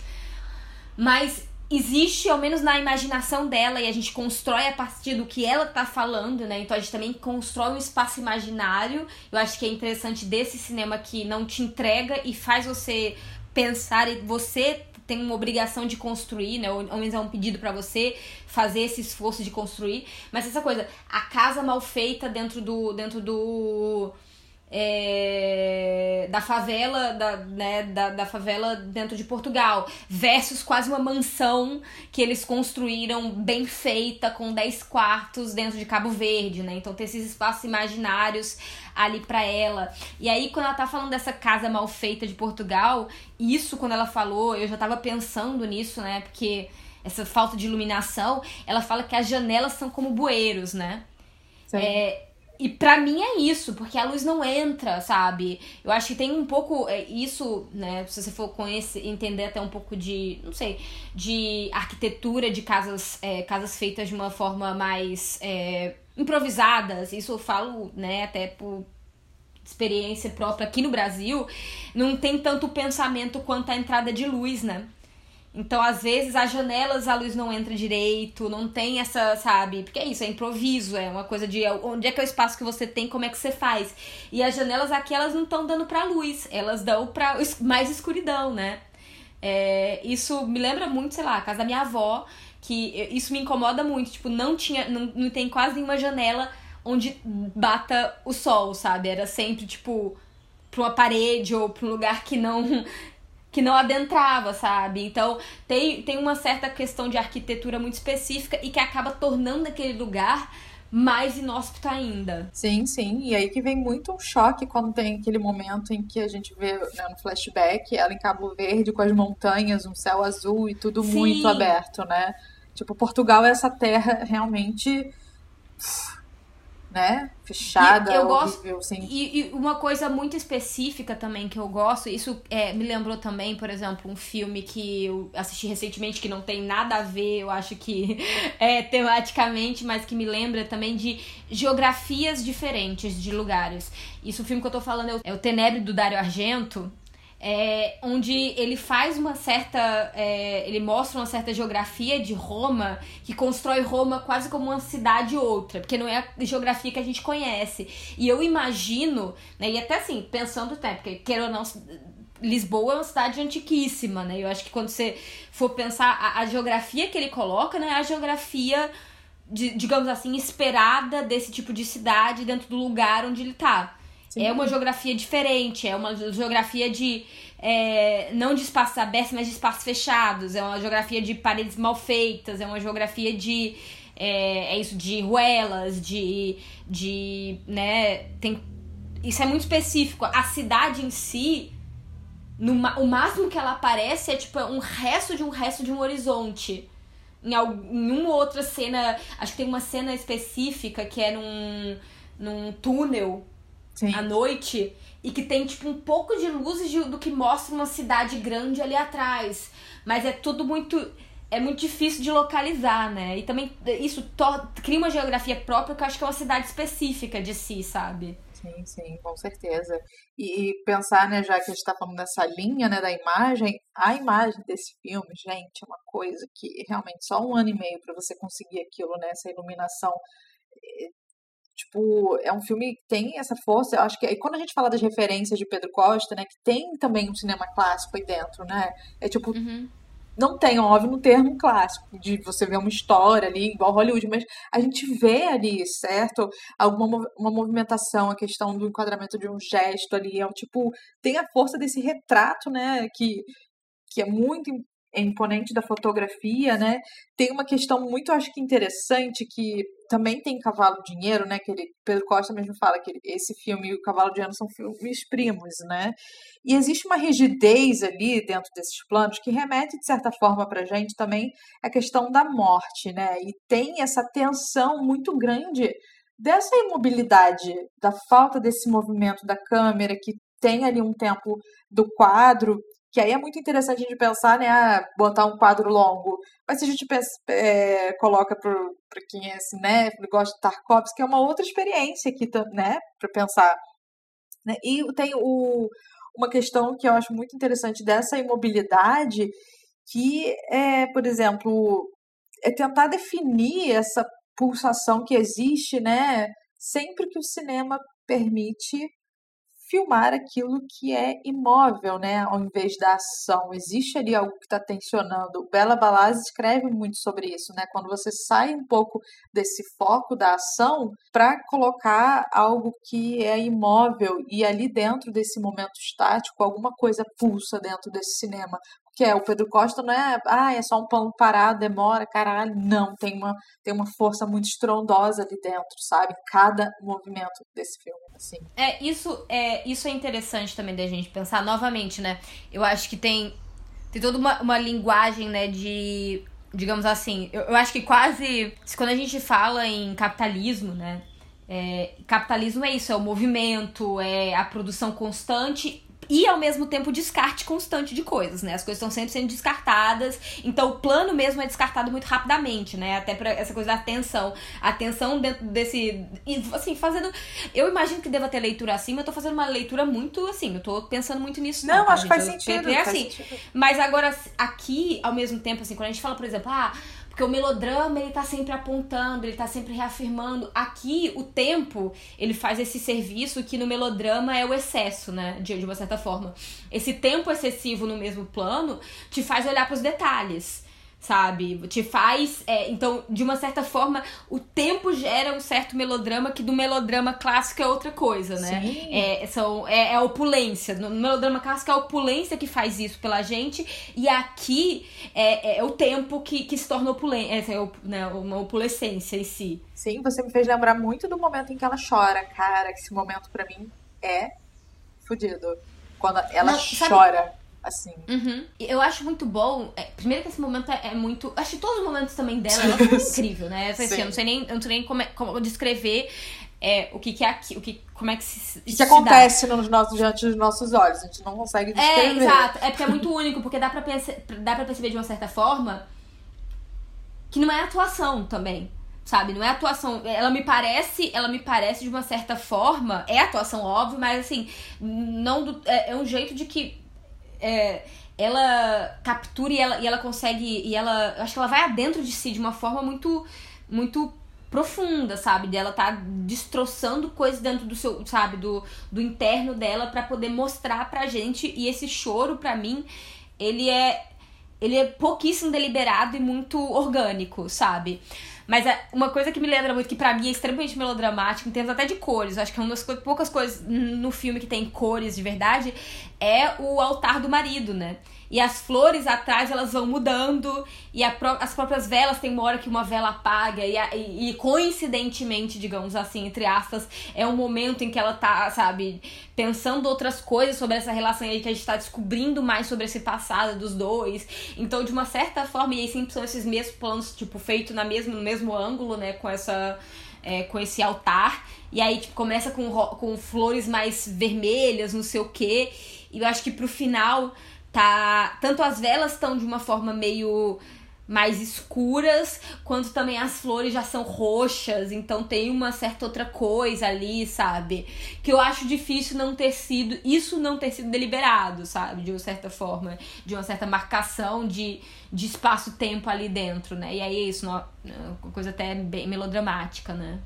Mas existe, ao menos na imaginação dela, e a gente constrói a partir do que ela tá falando, né? Então a gente também constrói um espaço imaginário. Eu acho que é interessante desse cinema que não te entrega e faz você pensar e você tem uma obrigação de construir, né? Ou ao menos é um pedido para você fazer esse esforço de construir. Mas essa coisa, a casa mal feita dentro do. dentro do é, da favela da, né, da, da favela dentro de Portugal versus quase uma mansão que eles construíram bem feita com 10 quartos dentro de Cabo Verde, né? Então tem esses espaços imaginários ali para ela. E aí quando ela tá falando dessa casa mal feita de Portugal, isso quando ela falou, eu já tava pensando nisso, né? Porque essa falta de iluminação, ela fala que as janelas são como bueiros, né? É, e para mim é isso, porque a luz não entra, sabe? Eu acho que tem um pouco é, isso, né? Se você for conhecer, entender até um pouco de, não sei, de arquitetura de casas, é, casas feitas de uma forma mais é, improvisadas. Isso eu falo, né, até por experiência própria aqui no Brasil, não tem tanto pensamento quanto a entrada de luz, né? Então, às vezes, as janelas a luz não entra direito, não tem essa, sabe? Porque é isso, é improviso, é uma coisa de onde é que é o espaço que você tem, como é que você faz. E as janelas aqui, elas não estão dando pra luz, elas dão pra mais escuridão, né? É, isso me lembra muito, sei lá, a casa da minha avó, que isso me incomoda muito. Tipo, não tinha, não, não tem quase nenhuma janela onde bata o sol, sabe? Era sempre, tipo, pra uma parede ou pra um lugar que não que não adentrava, sabe? Então tem, tem uma certa questão de arquitetura muito específica e que acaba tornando aquele lugar mais inóspito ainda. Sim, sim. E aí que vem muito um choque quando tem aquele momento em que a gente vê né, no flashback ela em Cabo Verde com as montanhas, um céu azul e tudo sim. muito aberto, né? Tipo, Portugal é essa terra realmente né? Fechada, e eu horrível, gosto, e, e, uma coisa muito específica também que eu gosto, isso é, me lembrou também, por exemplo, um filme que eu assisti recentemente que não tem nada a ver, eu acho que é tematicamente, mas que me lembra também de geografias diferentes de lugares. Isso o filme que eu tô falando é o, é o Tenebre do Dario Argento, é, onde ele faz uma certa. É, ele mostra uma certa geografia de Roma que constrói Roma quase como uma cidade outra, porque não é a geografia que a gente conhece. E eu imagino, né, e até assim, pensando até, porque queira ou não. Lisboa é uma cidade antiquíssima, né? Eu acho que quando você for pensar, a, a geografia que ele coloca, né, é a geografia, de, digamos assim, esperada desse tipo de cidade dentro do lugar onde ele tá. Sim. É uma geografia diferente, é uma geografia de. É, não de espaços abertos, mas de espaços fechados. É uma geografia de paredes mal feitas, é uma geografia de. É, é isso, de ruelas, de. de. né. Tem, isso é muito específico. A cidade em si. No, o máximo que ela aparece é tipo um resto de um resto de um horizonte. Em uma outra cena. Acho que tem uma cena específica que é num, num túnel Sim. à noite e que tem tipo um pouco de luzes de, do que mostra uma cidade grande ali atrás. Mas é tudo muito é muito difícil de localizar, né? E também isso cria uma geografia própria que eu acho que é uma cidade específica de si, sabe? Sim, sim, com certeza. E, e pensar, né, já que a gente está falando dessa linha, né, da imagem, a imagem desse filme, gente, é uma coisa que realmente só um ano e meio para você conseguir aquilo, né, essa iluminação eh, Tipo, é um filme que tem essa força. Eu acho que. E quando a gente fala das referências de Pedro Costa, né? Que tem também um cinema clássico aí dentro, né? É tipo. Uhum. Não tem, óbvio, no termo clássico, de você ver uma história ali, igual Hollywood, mas a gente vê ali, certo? Alguma uma movimentação, a questão do enquadramento de um gesto ali, é um tipo, tem a força desse retrato, né, que, que é muito imponente da fotografia, né? Tem uma questão muito, acho que interessante, que também tem Cavalo Dinheiro, né? Que ele, Pedro Costa mesmo fala que esse filme e o Cavalo Dinheiro são filmes primos, né? E existe uma rigidez ali dentro desses planos que remete, de certa forma, para gente também a questão da morte, né? E tem essa tensão muito grande dessa imobilidade, da falta desse movimento da câmera, que tem ali um tempo do quadro que aí é muito interessante a gente pensar, né? Ah, botar um quadro longo. Mas se a gente pensa, é, coloca para quem é cinéfilo, gosta de Tarkovsky, é uma outra experiência aqui, né? Para pensar. Né? E tem o, uma questão que eu acho muito interessante dessa imobilidade, que é, por exemplo, é tentar definir essa pulsação que existe, né? Sempre que o cinema permite filmar aquilo que é imóvel, né, ao invés da ação. Existe ali algo que está tensionando. Bela Balaz escreve muito sobre isso, né? Quando você sai um pouco desse foco da ação para colocar algo que é imóvel e ali dentro desse momento estático alguma coisa pulsa dentro desse cinema que é o Pedro Costa não é, ah, é só um pão parado, demora, caralho. Não, tem uma, tem uma força muito estrondosa ali dentro, sabe? Cada movimento desse filme, assim. É, isso é, isso é interessante também da gente pensar novamente, né? Eu acho que tem tem toda uma, uma linguagem, né, de digamos assim, eu, eu acho que quase quando a gente fala em capitalismo, né, é, capitalismo é isso, é o movimento, é a produção constante e ao mesmo tempo descarte constante de coisas, né? As coisas estão sempre sendo descartadas, então o plano mesmo é descartado muito rapidamente, né? Até para essa coisa da atenção. A atenção dentro desse. Assim, fazendo. Eu imagino que deva ter leitura assim, mas eu tô fazendo uma leitura muito assim, eu tô pensando muito nisso. Não, não tá, acho que faz sentido. É assim. Sentido. Mas agora, aqui, ao mesmo tempo, assim, quando a gente fala, por exemplo, ah porque o melodrama, ele tá sempre apontando, ele tá sempre reafirmando. Aqui, o tempo, ele faz esse serviço que no melodrama é o excesso, né? De, de uma certa forma. Esse tempo excessivo no mesmo plano te faz olhar para os detalhes sabe? Te faz. É, então, de uma certa forma, o tempo gera um certo melodrama que do melodrama clássico é outra coisa, né? Sim. É, são, é, é a opulência. No melodrama clássico é a opulência que faz isso pela gente, e aqui é, é o tempo que, que se torna opulência, é, né, uma opulescência em si. Sim, você me fez lembrar muito do momento em que ela chora, cara. Esse momento para mim é fodido. Quando ela Não, chora. Sabe assim. Uhum. Eu acho muito bom. É, primeiro que esse momento é, é, muito. Acho que todos os momentos também dela ela foi incrível, né? Assim, eu não sei nem, eu não sei nem como, é, como descrever é, o que, que é aqui, o que, como é que se. O que acontece nos nossos, diante dos nossos olhos. A gente não consegue descrever. É, exato. É porque é muito único, porque dá pra, perce, dá pra perceber de uma certa forma que não é atuação também sabe? Não é atuação. Ela me parece, ela me parece de uma certa forma, é atuação óbvio, mas assim, não do, é, é um jeito de que é, ela captura e ela, e ela consegue. E ela. Acho que ela vai adentro de si de uma forma muito. muito profunda, sabe? Dela tá destroçando coisas dentro do seu, sabe, do, do interno dela para poder mostrar pra gente e esse choro para mim, ele é ele é pouquíssimo deliberado e muito orgânico, sabe? Mas é uma coisa que me lembra muito, que pra mim é extremamente melodramática, em termos até de cores, acho que é uma das poucas coisas no filme que tem cores de verdade, é o altar do marido, né? E as flores atrás, elas vão mudando. E pró as próprias velas, tem uma hora que uma vela apaga. E, a, e, e, coincidentemente, digamos assim, entre aspas, é um momento em que ela tá, sabe, pensando outras coisas sobre essa relação aí, que a gente tá descobrindo mais sobre esse passado dos dois. Então, de uma certa forma, e aí sempre são esses mesmos planos, tipo, feito na mesmo, no mesmo ângulo, né, com essa. É, com esse altar. E aí, tipo, começa com, com flores mais vermelhas, não sei o quê. E eu acho que pro final tá tanto as velas estão de uma forma meio mais escuras, quanto também as flores já são roxas, então tem uma certa outra coisa ali, sabe? Que eu acho difícil não ter sido, isso não ter sido deliberado, sabe? De uma certa forma, de uma certa marcação de, de espaço-tempo ali dentro, né? E aí é isso, uma, coisa até bem melodramática, né?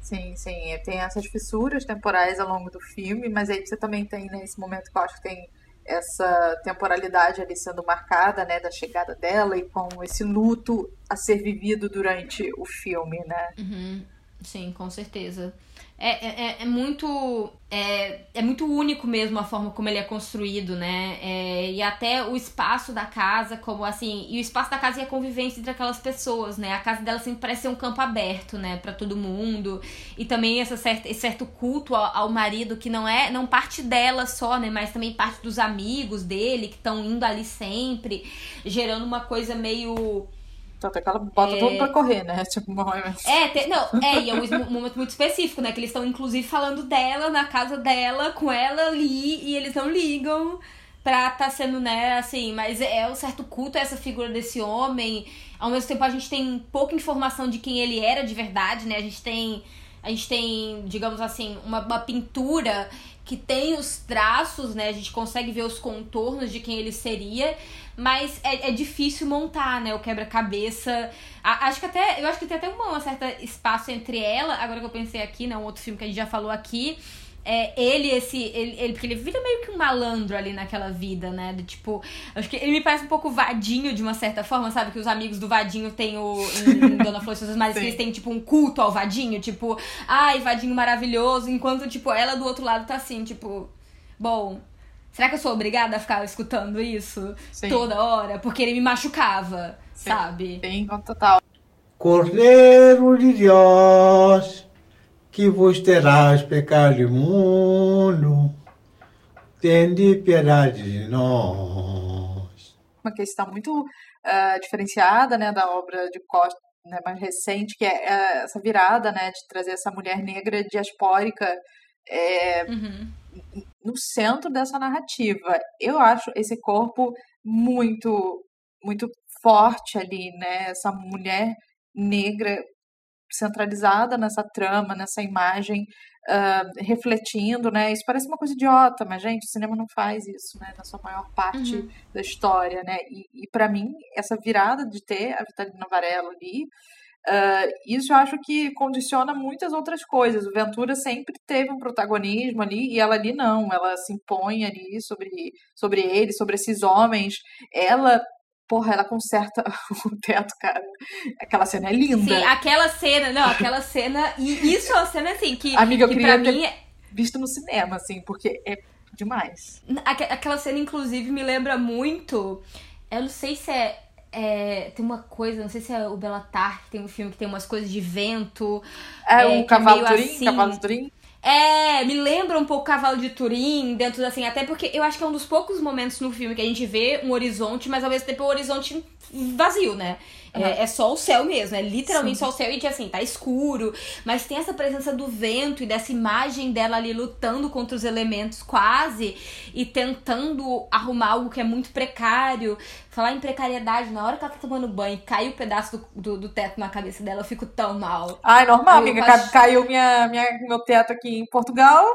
Sim, sim, tem essas fissuras temporais ao longo do filme, mas aí você também tem, nesse né, momento que eu acho que tem essa temporalidade ali sendo marcada, né, da chegada dela e com esse luto a ser vivido durante o filme, né? Uhum. Sim, com certeza. É, é, é, é muito é, é muito único mesmo a forma como ele é construído, né? É, e até o espaço da casa, como assim. E o espaço da casa e a convivência entre aquelas pessoas, né? A casa dela sempre parece ser um campo aberto, né? para todo mundo. E também essa certa, esse certo culto ao, ao, marido que não é. Não parte dela só, né? Mas também parte dos amigos dele que estão indo ali sempre, gerando uma coisa meio tanto é que ela bota é... todo pra correr, né? Tipo, morre É, te... não, é, e é um momento muito específico, né? Que eles estão, inclusive, falando dela, na casa dela, com ela ali, e eles não ligam pra tá sendo, né, assim, mas é um certo culto a essa figura desse homem. Ao mesmo tempo, a gente tem pouca informação de quem ele era de verdade, né? A gente tem. A gente tem, digamos assim, uma, uma pintura que tem os traços, né? A gente consegue ver os contornos de quem ele seria, mas é, é difícil montar, né? O quebra-cabeça. Acho que até. Eu acho que tem até um certo espaço entre ela, agora que eu pensei aqui, né? Um outro filme que a gente já falou aqui é, ele, esse. Ele, ele, porque ele vira meio que um malandro ali naquela vida, né? De, tipo, acho que ele me parece um pouco vadinho de uma certa forma, sabe? Que os amigos do vadinho têm o. Em, Dona Flor e que eles têm, tipo, um culto ao vadinho, tipo, ai, vadinho maravilhoso, enquanto, tipo, ela do outro lado tá assim, tipo, bom. Será que eu sou obrigada a ficar escutando isso Sim. toda hora? Porque ele me machucava, Sim. sabe? Sim, total. Cordeiro de Deus que vos terás pecado imundo, tende piedade de nós. Uma questão muito uh, diferenciada né, da obra de Costa, né, mais recente, que é uh, essa virada né, de trazer essa mulher negra diaspórica é, uhum. no centro dessa narrativa. Eu acho esse corpo muito, muito forte ali, né? Essa mulher negra centralizada nessa trama, nessa imagem, uh, refletindo, né? Isso parece uma coisa idiota, mas, gente, o cinema não faz isso, né? Na sua maior parte uhum. da história, né? E, e para mim, essa virada de ter a Vitalina Varela ali, uh, isso eu acho que condiciona muitas outras coisas. O Ventura sempre teve um protagonismo ali, e ela ali não. Ela se impõe ali sobre, sobre ele, sobre esses homens. Ela Porra, ela conserta o teto, cara. Aquela cena é linda. Sim, aquela cena, não, aquela cena. E isso é uma cena assim que. Amiga, eu que queria mim... É visto no cinema, assim, porque é demais. Aquela cena, inclusive, me lembra muito. Eu não sei se é. É, tem uma coisa, não sei se é o Belatar, que tem um filme que tem umas coisas de vento. É, o é, Cavalo Turim? Assim, Cavalo Turim? É, me lembra um pouco Cavalo de Turim, dentro assim, até porque eu acho que é um dos poucos momentos no filme que a gente vê um horizonte, mas ao mesmo tempo é um horizonte vazio, né? Uhum. É, é, só o céu mesmo, é literalmente Sim. só o céu e que assim, tá escuro, mas tem essa presença do vento e dessa imagem dela ali lutando contra os elementos quase e tentando arrumar algo que é muito precário. Falar em precariedade, na hora que ela tá tomando banho e cai o um pedaço do, do, do, teto na cabeça dela, eu fico tão mal. Ai, normal, eu amiga. Faço... Caiu minha, minha, meu teto aqui em Portugal.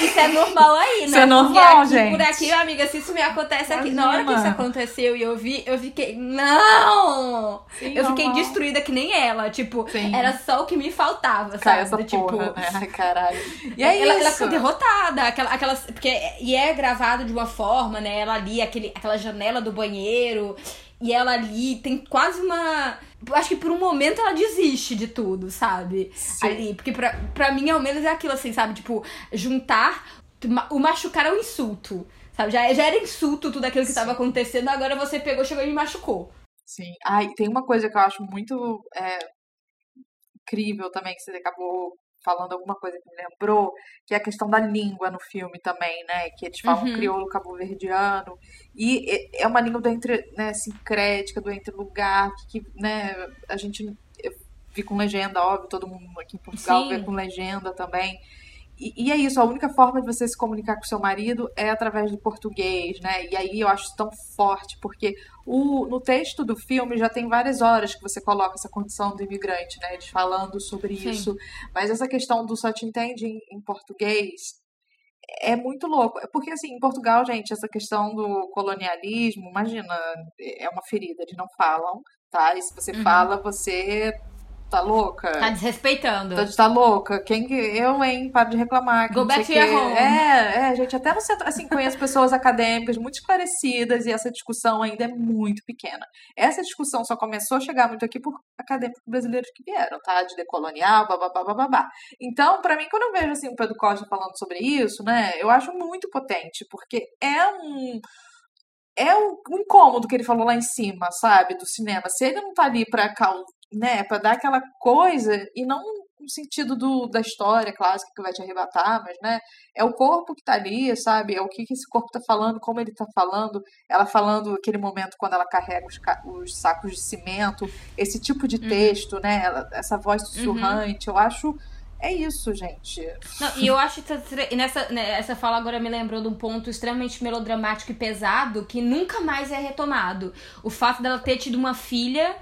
Isso é normal aí, né? Isso é normal, aqui, gente. Por aqui, amiga, se isso me acontece aqui, Imagina. na hora que isso aconteceu e eu vi, eu fiquei, não! Sim, eu fiquei normal. destruída que nem ela. Tipo, Sim. era só o que me faltava, Cai sabe? essa tipo, porra, né? Ai, caralho. E é ela, ela ficou derrotada, aquela, aquelas, porque e é gravado de uma forma, né? Ela ali, aquele, aquela janela do banheiro, e ela ali tem quase uma. Acho que por um momento ela desiste de tudo, sabe? Sim. Ali, porque pra, pra mim, ao menos, é aquilo assim, sabe? Tipo, juntar o machucar é um insulto. Sabe? Já, já era insulto tudo aquilo que tava acontecendo, agora você pegou, chegou e me machucou. Sim. Ai, tem uma coisa que eu acho muito é, incrível também, que você acabou falando alguma coisa que me lembrou, que é a questão da língua no filme também, né? Que eles falam Uhum. crioulo cabo-verdiano. E é- é uma língua do entre, né, sincrética, do entre-lugar, que, né, a gente eu vi com legenda, óbvio, todo mundo aqui em Portugal Sim. vê com legenda também. E, e é isso, a única forma de você se comunicar com seu marido é através do português, né? E aí eu acho tão forte, porque o, no texto do filme já tem várias horas que você coloca essa condição do imigrante, né? Eles falando sobre Sim. isso. Mas essa questão do só te entende em, em português é muito louco. Porque, assim, em Portugal, gente, essa questão do colonialismo, imagina, é uma ferida, eles não falam, tá? E se você Uhum. fala, você tá louca. Tá desrespeitando. Tá, tá louca? Quem que. Eu, hein? Para de reclamar. Go back to your home. É, é, gente, até centro, assim, conheço pessoas acadêmicas muito esclarecidas e essa discussão ainda é muito pequena. Essa discussão só começou a chegar muito aqui por acadêmicos brasileiros que vieram, tá? De decolonial, bababá, bababá. Então, pra mim, quando eu vejo, assim, o Pedro Costa falando sobre isso, né, eu acho muito potente, porque é um é um, incômodo que ele falou lá em cima, sabe, do cinema. Se ele não tá ali pra, cau- né, pra dar aquela coisa, e não no sentido do, da história clássica que vai te arrebatar, mas, né, é o corpo que tá ali, sabe, é o que, que esse corpo tá falando, como ele tá falando, ela falando aquele momento quando ela carrega os, os sacos de cimento, esse tipo de texto, né, ela- essa voz sussurrante, eu acho, é isso, gente. Não, e eu acho que essa, nessa, né, essa fala agora me lembrou de um ponto extremamente melodramático e pesado que nunca mais é retomado. O fato dela ter tido uma filha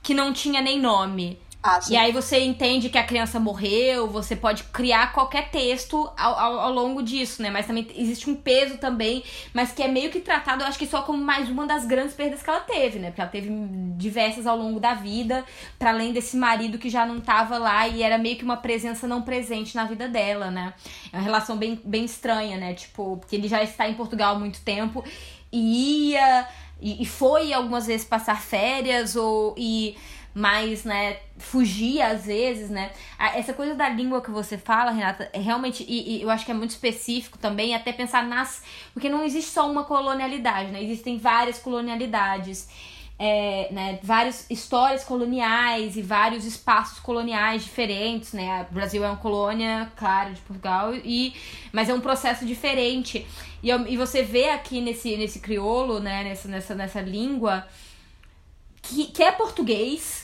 que não tinha nem nome. Ah. E aí você entende que a criança morreu, você pode criar qualquer texto ao, ao, ao longo disso, né? Mas também existe um peso também, mas que é meio que tratado, eu acho que só como mais uma das grandes perdas que ela teve, né? Porque ela teve diversas ao longo da vida, para além desse marido que já não tava lá e era meio que uma presença não presente na vida dela, né? É uma relação bem, bem estranha, né? Tipo, porque ele já está em Portugal há muito tempo e ia e, e foi algumas vezes passar férias ou e mas, né, fugia às vezes, né? Essa coisa da língua que você fala, Renata, é realmente, e, e eu acho que é muito específico também, até pensar nas. Porque não existe só uma colonialidade, né? Existem várias colonialidades. É, né, várias histórias coloniais e vários espaços coloniais diferentes, né? O Brasil é uma colônia, claro, de Portugal, e, mas é um processo diferente. E, e você vê aqui nesse, nesse crioulo, né, nessa, nessa, nessa língua, que, que é português,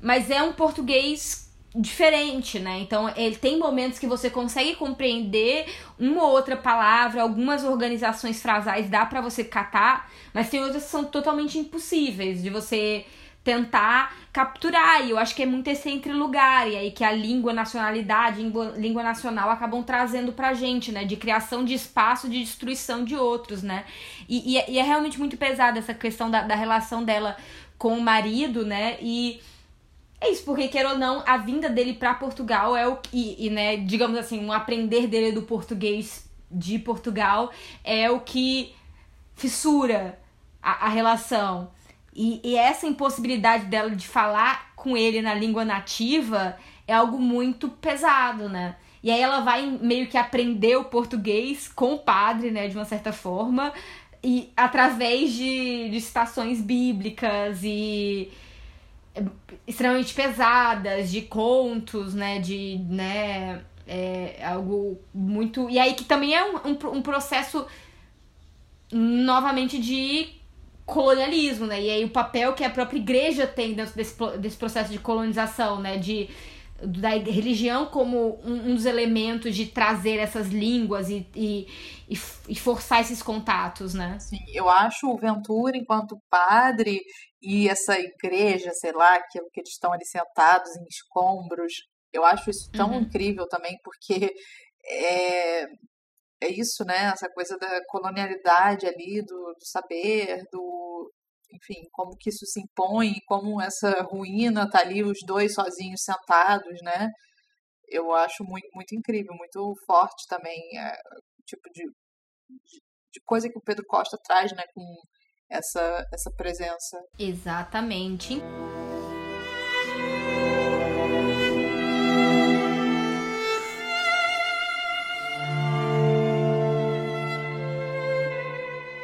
mas é um português diferente, né? Então ele tem momentos que você consegue compreender uma ou outra palavra, algumas organizações frasais dá pra você catar, mas tem outras que são totalmente impossíveis de você tentar capturar. E eu acho que é muito esse entre lugar e aí que a língua, nacionalidade, língua, língua nacional acabam trazendo pra gente, né? De criação de espaço, de destruição de outros, né? E, e é- e é realmente muito pesada essa questão da, da relação dela com o marido, né? E é isso, porque queira ou não, a vinda dele pra Portugal é o e, e né, digamos assim, um aprender dele do português de Portugal é o que fissura a, a relação. E, e essa impossibilidade dela de falar com ele na língua nativa é algo muito pesado, né? E aí ela vai meio que aprender o português com o padre, né, de uma certa forma, e através de, de citações bíblicas e extremamente pesadas, de contos, né? De, né? É algo muito. E aí que também é um, um, um processo novamente de colonialismo, né? E aí o papel que a própria igreja tem dentro desse, desse processo de colonização, né? De, da religião como um, um dos elementos de trazer essas línguas e, e, e, forçar esses contatos, né? Assim, eu acho o Ventura, enquanto padre, e essa igreja, sei lá, que, que eles estão ali sentados em escombros, eu acho isso tão Uhum. incrível também, porque é, é isso, né? Essa coisa da colonialidade ali, do, do saber, do. enfim, como que isso se impõe, como essa ruína tá ali os dois sozinhos sentados, né? Eu acho muito, muito incrível, muito forte também, é, o tipo de, de, de coisa que o Pedro Costa traz, né, com essa, essa presença. Exatamente.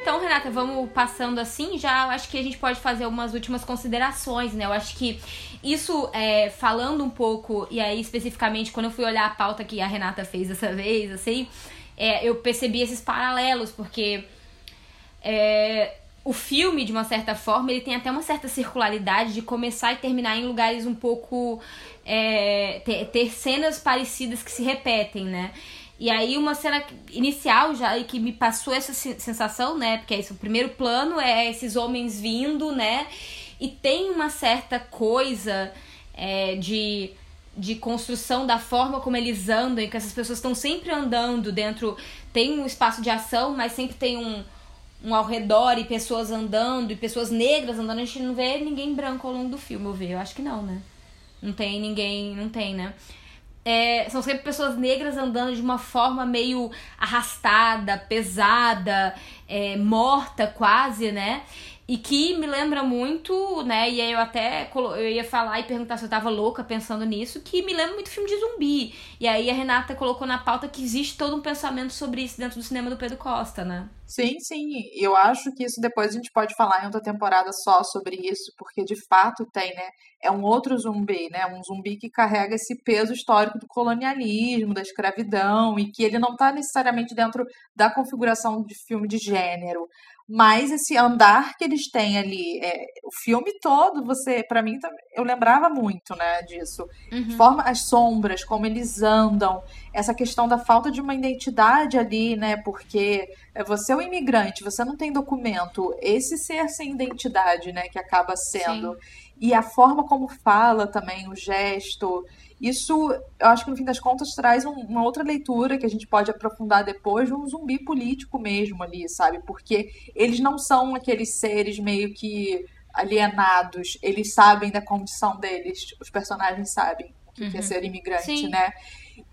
Então, Renata, vamos passando assim, já acho que a gente pode fazer umas últimas considerações, né? Eu acho que isso, é, falando um pouco, e aí especificamente quando eu fui olhar a pauta que a Renata fez dessa vez, assim, é, eu percebi esses paralelos, porque é, o filme, de uma certa forma, ele tem até uma certa circularidade de começar e terminar em lugares um pouco. É, ter, ter cenas parecidas que se repetem, né? E aí uma cena inicial já que me passou essa sensação, né? Porque é isso, o primeiro plano é esses homens vindo, né? E tem uma certa coisa é, de, de construção da forma como eles andam, e que essas pessoas estão sempre andando dentro. Tem um espaço de ação, mas sempre tem um, um ao redor e pessoas andando, e pessoas negras andando. A gente não vê ninguém branco ao longo do filme, eu vejo. Eu acho que não, né? Não tem ninguém, não tem, né? é, são sempre pessoas negras andando de uma forma meio arrastada, pesada, é, morta quase, né? E que me lembra muito, né? E aí eu até eu ia falar e perguntar se eu tava louca pensando nisso, que me lembra muito filme de zumbi. E aí a Renata colocou na pauta que existe todo um pensamento sobre isso dentro do cinema do Pedro Costa, né? Sim, sim. Eu acho que isso depois a gente pode falar em outra temporada só sobre isso, porque de fato tem, né? É um outro zumbi, né? Um zumbi que carrega esse peso histórico do colonialismo, da escravidão, e que ele não está necessariamente dentro da configuração de filme de gênero mas esse andar que eles têm ali, é, o filme todo, você, para mim, eu lembrava muito, né, disso. Uhum. Forma as sombras, como eles andam, essa questão da falta de uma identidade ali, né, porque você é um imigrante, você não tem documento, esse ser sem identidade, né, que acaba sendo. Sim. E a forma como fala também, o gesto, isso, eu acho que no fim das contas traz um, uma outra leitura que a gente pode aprofundar depois de um zumbi político mesmo ali, sabe? Porque eles não são aqueles seres meio que alienados, eles sabem da condição deles, os personagens sabem o que, uhum. é uhum. ser imigrante, Sim. né?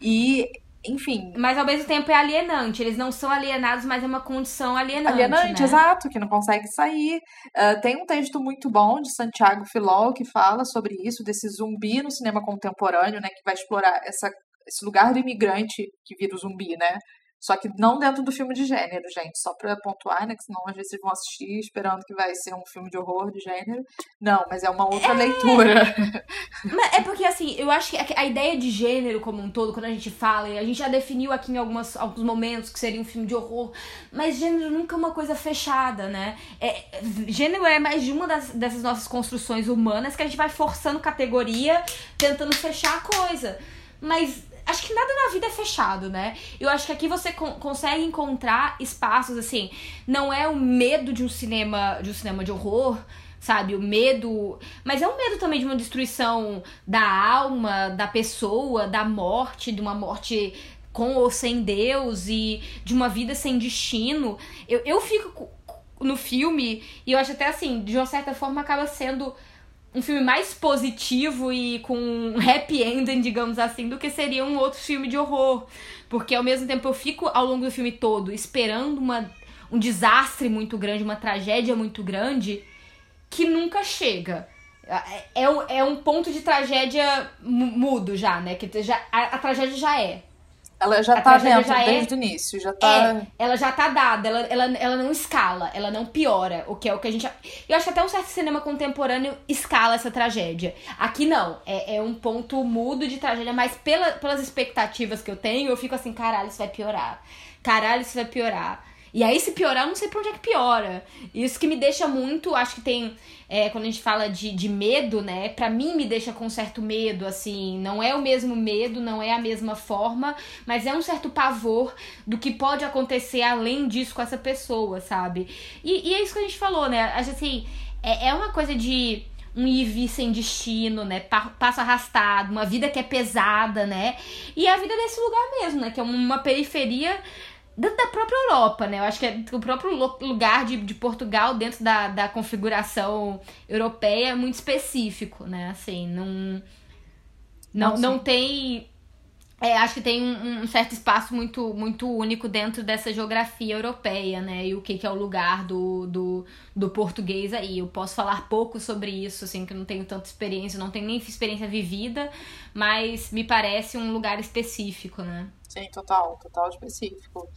E enfim. Mas ao mesmo tempo é alienante. Eles não são alienados, mas é uma condição alienante. Alienante, né? exato, que não consegue sair. Uh, tem um texto muito bom de Santiago Filol que fala sobre isso, desse zumbi no cinema contemporâneo, né? Que vai explorar essa, esse lugar do imigrante que vira o zumbi, né? Só que não dentro do filme de gênero, gente. Só pra pontuar, né? Que senão às vezes vocês vão assistir esperando que vai ser um filme de horror de gênero. Não, mas é uma outra é... leitura. Mas é porque, assim, eu acho que a ideia de gênero como um todo, quando a gente fala, a gente já definiu aqui em algumas, alguns momentos que seria um filme de horror, mas gênero nunca é uma coisa fechada, né? É, gênero é mais de uma das, dessas nossas construções humanas que a gente vai forçando categoria, tentando fechar a coisa. Mas acho que nada na vida é fechado, né? Eu acho que aqui você con consegue encontrar espaços assim, não é o medo de um cinema, de um cinema de horror, sabe? O medo, mas é um medo também de uma destruição da alma, da pessoa, da morte, de uma morte com ou sem Deus e de uma vida sem destino. Eu, eu fico no filme e eu acho até assim, de uma certa forma acaba sendo um filme mais positivo e com um happy ending, digamos assim, do que seria um outro filme de horror. Porque ao mesmo tempo eu fico ao longo do filme todo esperando uma, um desastre muito grande, uma tragédia muito grande, que nunca chega. É, é, é um ponto de tragédia mudo já, né? Que já, a, a tragédia já é. Ela já a tá dentro já é desde é, o início, já tá. É, ela já tá dada, ela, ela, ela não escala, ela não piora, o que é o que a gente. Eu acho que até um certo cinema contemporâneo escala essa tragédia. Aqui não, é, é um ponto mudo de tragédia, mas pela, pelas expectativas que eu tenho, eu fico assim, caralho, isso vai piorar. Caralho, isso vai piorar. E aí, se piorar, eu não sei pra onde é que piora. Isso que me deixa muito, acho que tem. É, quando a gente fala de, de medo, né? Pra mim me deixa com certo medo, assim. Não é o mesmo medo, não é a mesma forma, mas é um certo pavor do que pode acontecer além disso com essa pessoa, sabe? E, e é isso que a gente falou, né? Assim, é, é uma coisa de um ir sem destino, né? Passo arrastado, uma vida que é pesada, né? E a vida desse lugar mesmo, né? Que é uma periferia dentro da própria Europa, né? Eu acho que é o próprio lugar de, de Portugal dentro da, da configuração europeia é muito específico, né? Assim, não. Não, não, não tem é, acho que tem um, um, certo espaço muito, muito único dentro dessa geografia europeia, né? E o que, que é o lugar do, do, do português aí. Eu posso falar pouco sobre isso, assim, que eu não tenho tanta experiência, não tenho nem experiência vivida, mas me parece um lugar específico, né? Sim, total, total específico.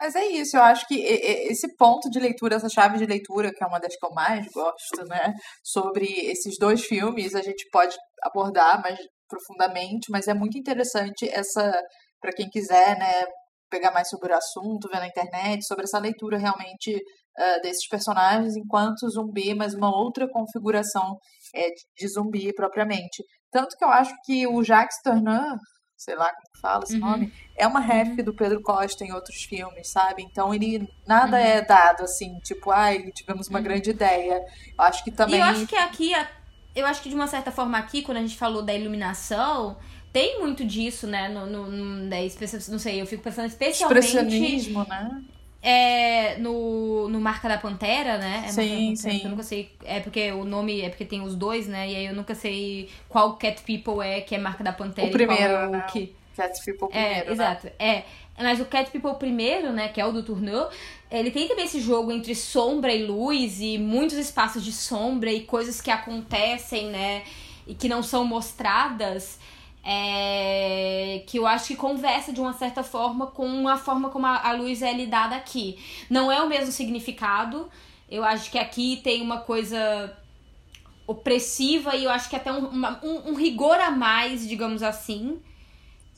Mas é isso, eu acho que esse ponto de leitura, essa chave de leitura, que é uma das que eu mais gosto, né? Sobre esses dois filmes, a gente pode abordar, mas profundamente, mas é muito interessante essa, para quem quiser, né, pegar mais sobre o assunto, ver na internet, sobre essa leitura realmente uh, desses personagens enquanto zumbi, mas uma outra configuração é, de zumbi propriamente. Tanto que eu acho que o Jacques Tourneur, sei lá como fala esse uhum. nome, é uma ref uhum. do Pedro Costa em outros filmes, sabe? Então ele nada uhum. é dado assim, tipo, ai, tivemos uma uhum. grande ideia. Eu acho que também. E eu acho que aqui eu acho que de uma certa forma aqui, quando a gente falou da iluminação, tem muito disso, né? No, no, no não sei, eu fico pensando especialmente. Expressionismo, né? É no, no Marca da Pantera, né? É sim, sim. Eu nunca sei. É porque o nome é porque tem os dois, né? E aí eu nunca sei qual Cat People é que é Marca da Pantera o primeiro, e qual é o né? que. Cat People primeiro. É, né? exato. É. Mas o Cat People primeiro, né? Que é o do Tourneur, ele tem também esse jogo entre sombra e luz e muitos espaços de sombra e coisas que acontecem, né? E que não são mostradas. É, que eu acho que conversa de uma certa forma com a forma como a, a luz é lidada aqui. Não é o mesmo significado. Eu acho que aqui tem uma coisa opressiva e eu acho que até um, uma, um, um rigor a mais, digamos assim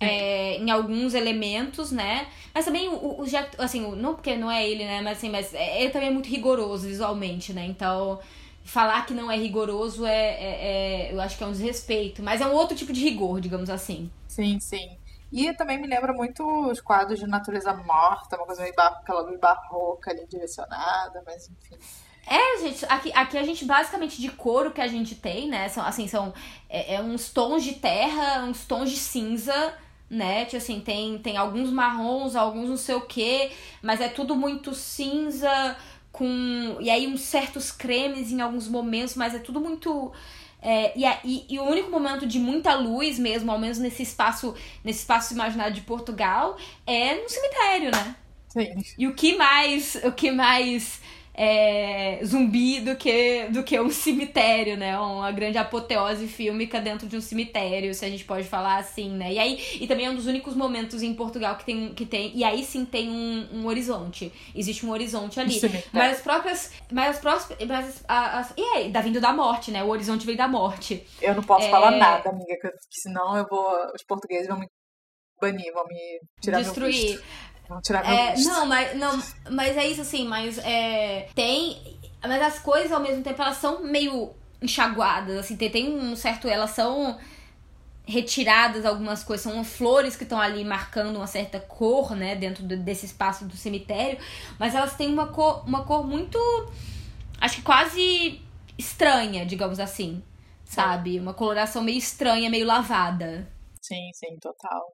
é, em alguns elementos, né? Mas também o, o Jack, assim, não porque não é ele, né? Mas assim, mas é, ele também é muito rigoroso visualmente, né? Então, falar que não é rigoroso é, é, é, eu acho que é um desrespeito. Mas é um outro tipo de rigor, digamos assim. Sim, sim. E também me lembra muito os quadros de natureza morta, uma coisa meio bar... aquela luz barroca ali direcionada, mas enfim. É, gente, aqui, aqui a gente basicamente de cor o que a gente tem, né? São, assim, são é, é uns tons de terra, uns tons de cinza né? Tipo assim, tem, tem alguns marrons, alguns não sei o que, mas é tudo muito cinza, com. E aí uns certos cremes em alguns momentos, mas é tudo muito. É, e, e, e, o único momento de muita luz mesmo, ao menos nesse espaço, nesse espaço imaginário de Portugal, é no cemitério, né? Sim. E o que mais. O que mais é, zumbi do que, do que um cemitério, né? Uma grande apoteose fílmica dentro de um cemitério, se a gente pode falar assim, né? E aí, e também é um dos únicos momentos em Portugal que tem, que tem e aí sim tem um, um horizonte. Existe um horizonte ali. mas as próprias, mas as próximas, mas as, as, e aí, da vindo da morte, né? O horizonte veio da morte. Eu não posso é... falar nada, amiga, porque senão eu vou, os portugueses vão me banir, vão me tirar Destruir. Meu tirar é, Não, mas, não, mas é isso assim, mas é, tem. Mas as coisas ao mesmo tempo elas são meio enxaguadas, assim, tem, tem um certo. Elas são retiradas algumas coisas, são flores que estão ali marcando uma certa cor, né, dentro do, desse espaço do cemitério, mas elas têm uma cor, uma cor muito, acho que quase estranha, digamos assim, sabe? Uma coloração meio estranha, meio lavada. Sim, sim, total.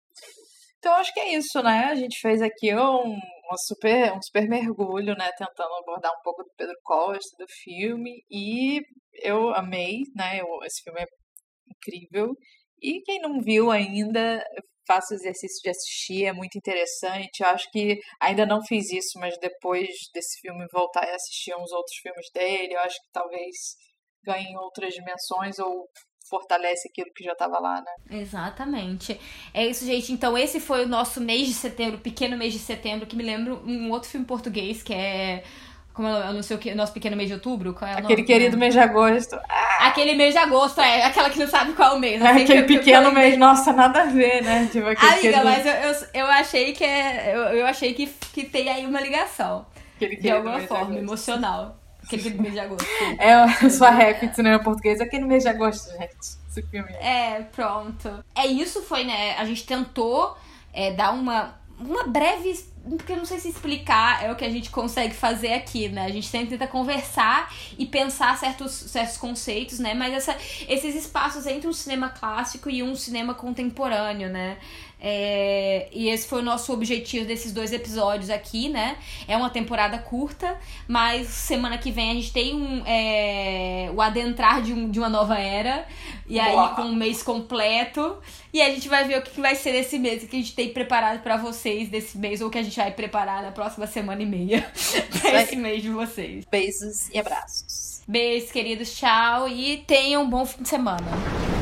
Então acho que é isso, né? A gente fez aqui um, um, super, um super mergulho, né? Tentando abordar um pouco do Pedro Costa, do filme. E eu amei, né? Eu, esse filme é incrível. E quem não viu ainda, faça o exercício de assistir, é muito interessante. Eu acho que ainda não fiz isso, mas depois desse filme voltar e assistir uns outros filmes dele, eu acho que talvez ganhe outras dimensões ou fortalece aquilo que já estava lá, né? Exatamente. É isso, gente. Então, esse foi o nosso mês de setembro, pequeno mês de setembro, que me lembra um outro filme português que é. Como eu não sei o que, nosso pequeno mês de outubro? Qual é Aquele nome, querido né? mês de agosto. Ah! Aquele mês de agosto, é. Aquela que não sabe qual é o mês. É, aquele pequeno mês, nossa, nada a ver, né? Tipo, Amiga, querido... mas eu, eu, eu, achei que é. Eu, eu achei que, que tem aí uma ligação. Aquele de alguma forma, emocional. Aquele mês de agosto. É a sua rap de cinema português, aquele mês de agosto, gente. Esse filme. É, pronto. É isso, foi, né? A gente tentou é, dar uma, uma breve porque eu não sei se explicar é o que a gente consegue fazer aqui, né? A gente sempre tenta conversar e pensar certos, certos conceitos, né? Mas essa, esses espaços entre um cinema clássico e um cinema contemporâneo, né? É, e esse foi o nosso objetivo desses dois episódios aqui, né? É uma temporada curta, mas semana que vem a gente tem um, é, o adentrar de, um, de uma nova era. E aí, com um mês completo. E a gente vai ver o que vai ser desse mês, o que a gente tem preparado para vocês desse mês, ou o que a gente vai preparar na próxima semana e meia pra esse mês de vocês. Beijos e abraços. Beijos, queridos. Tchau. E tenham um bom fim de semana.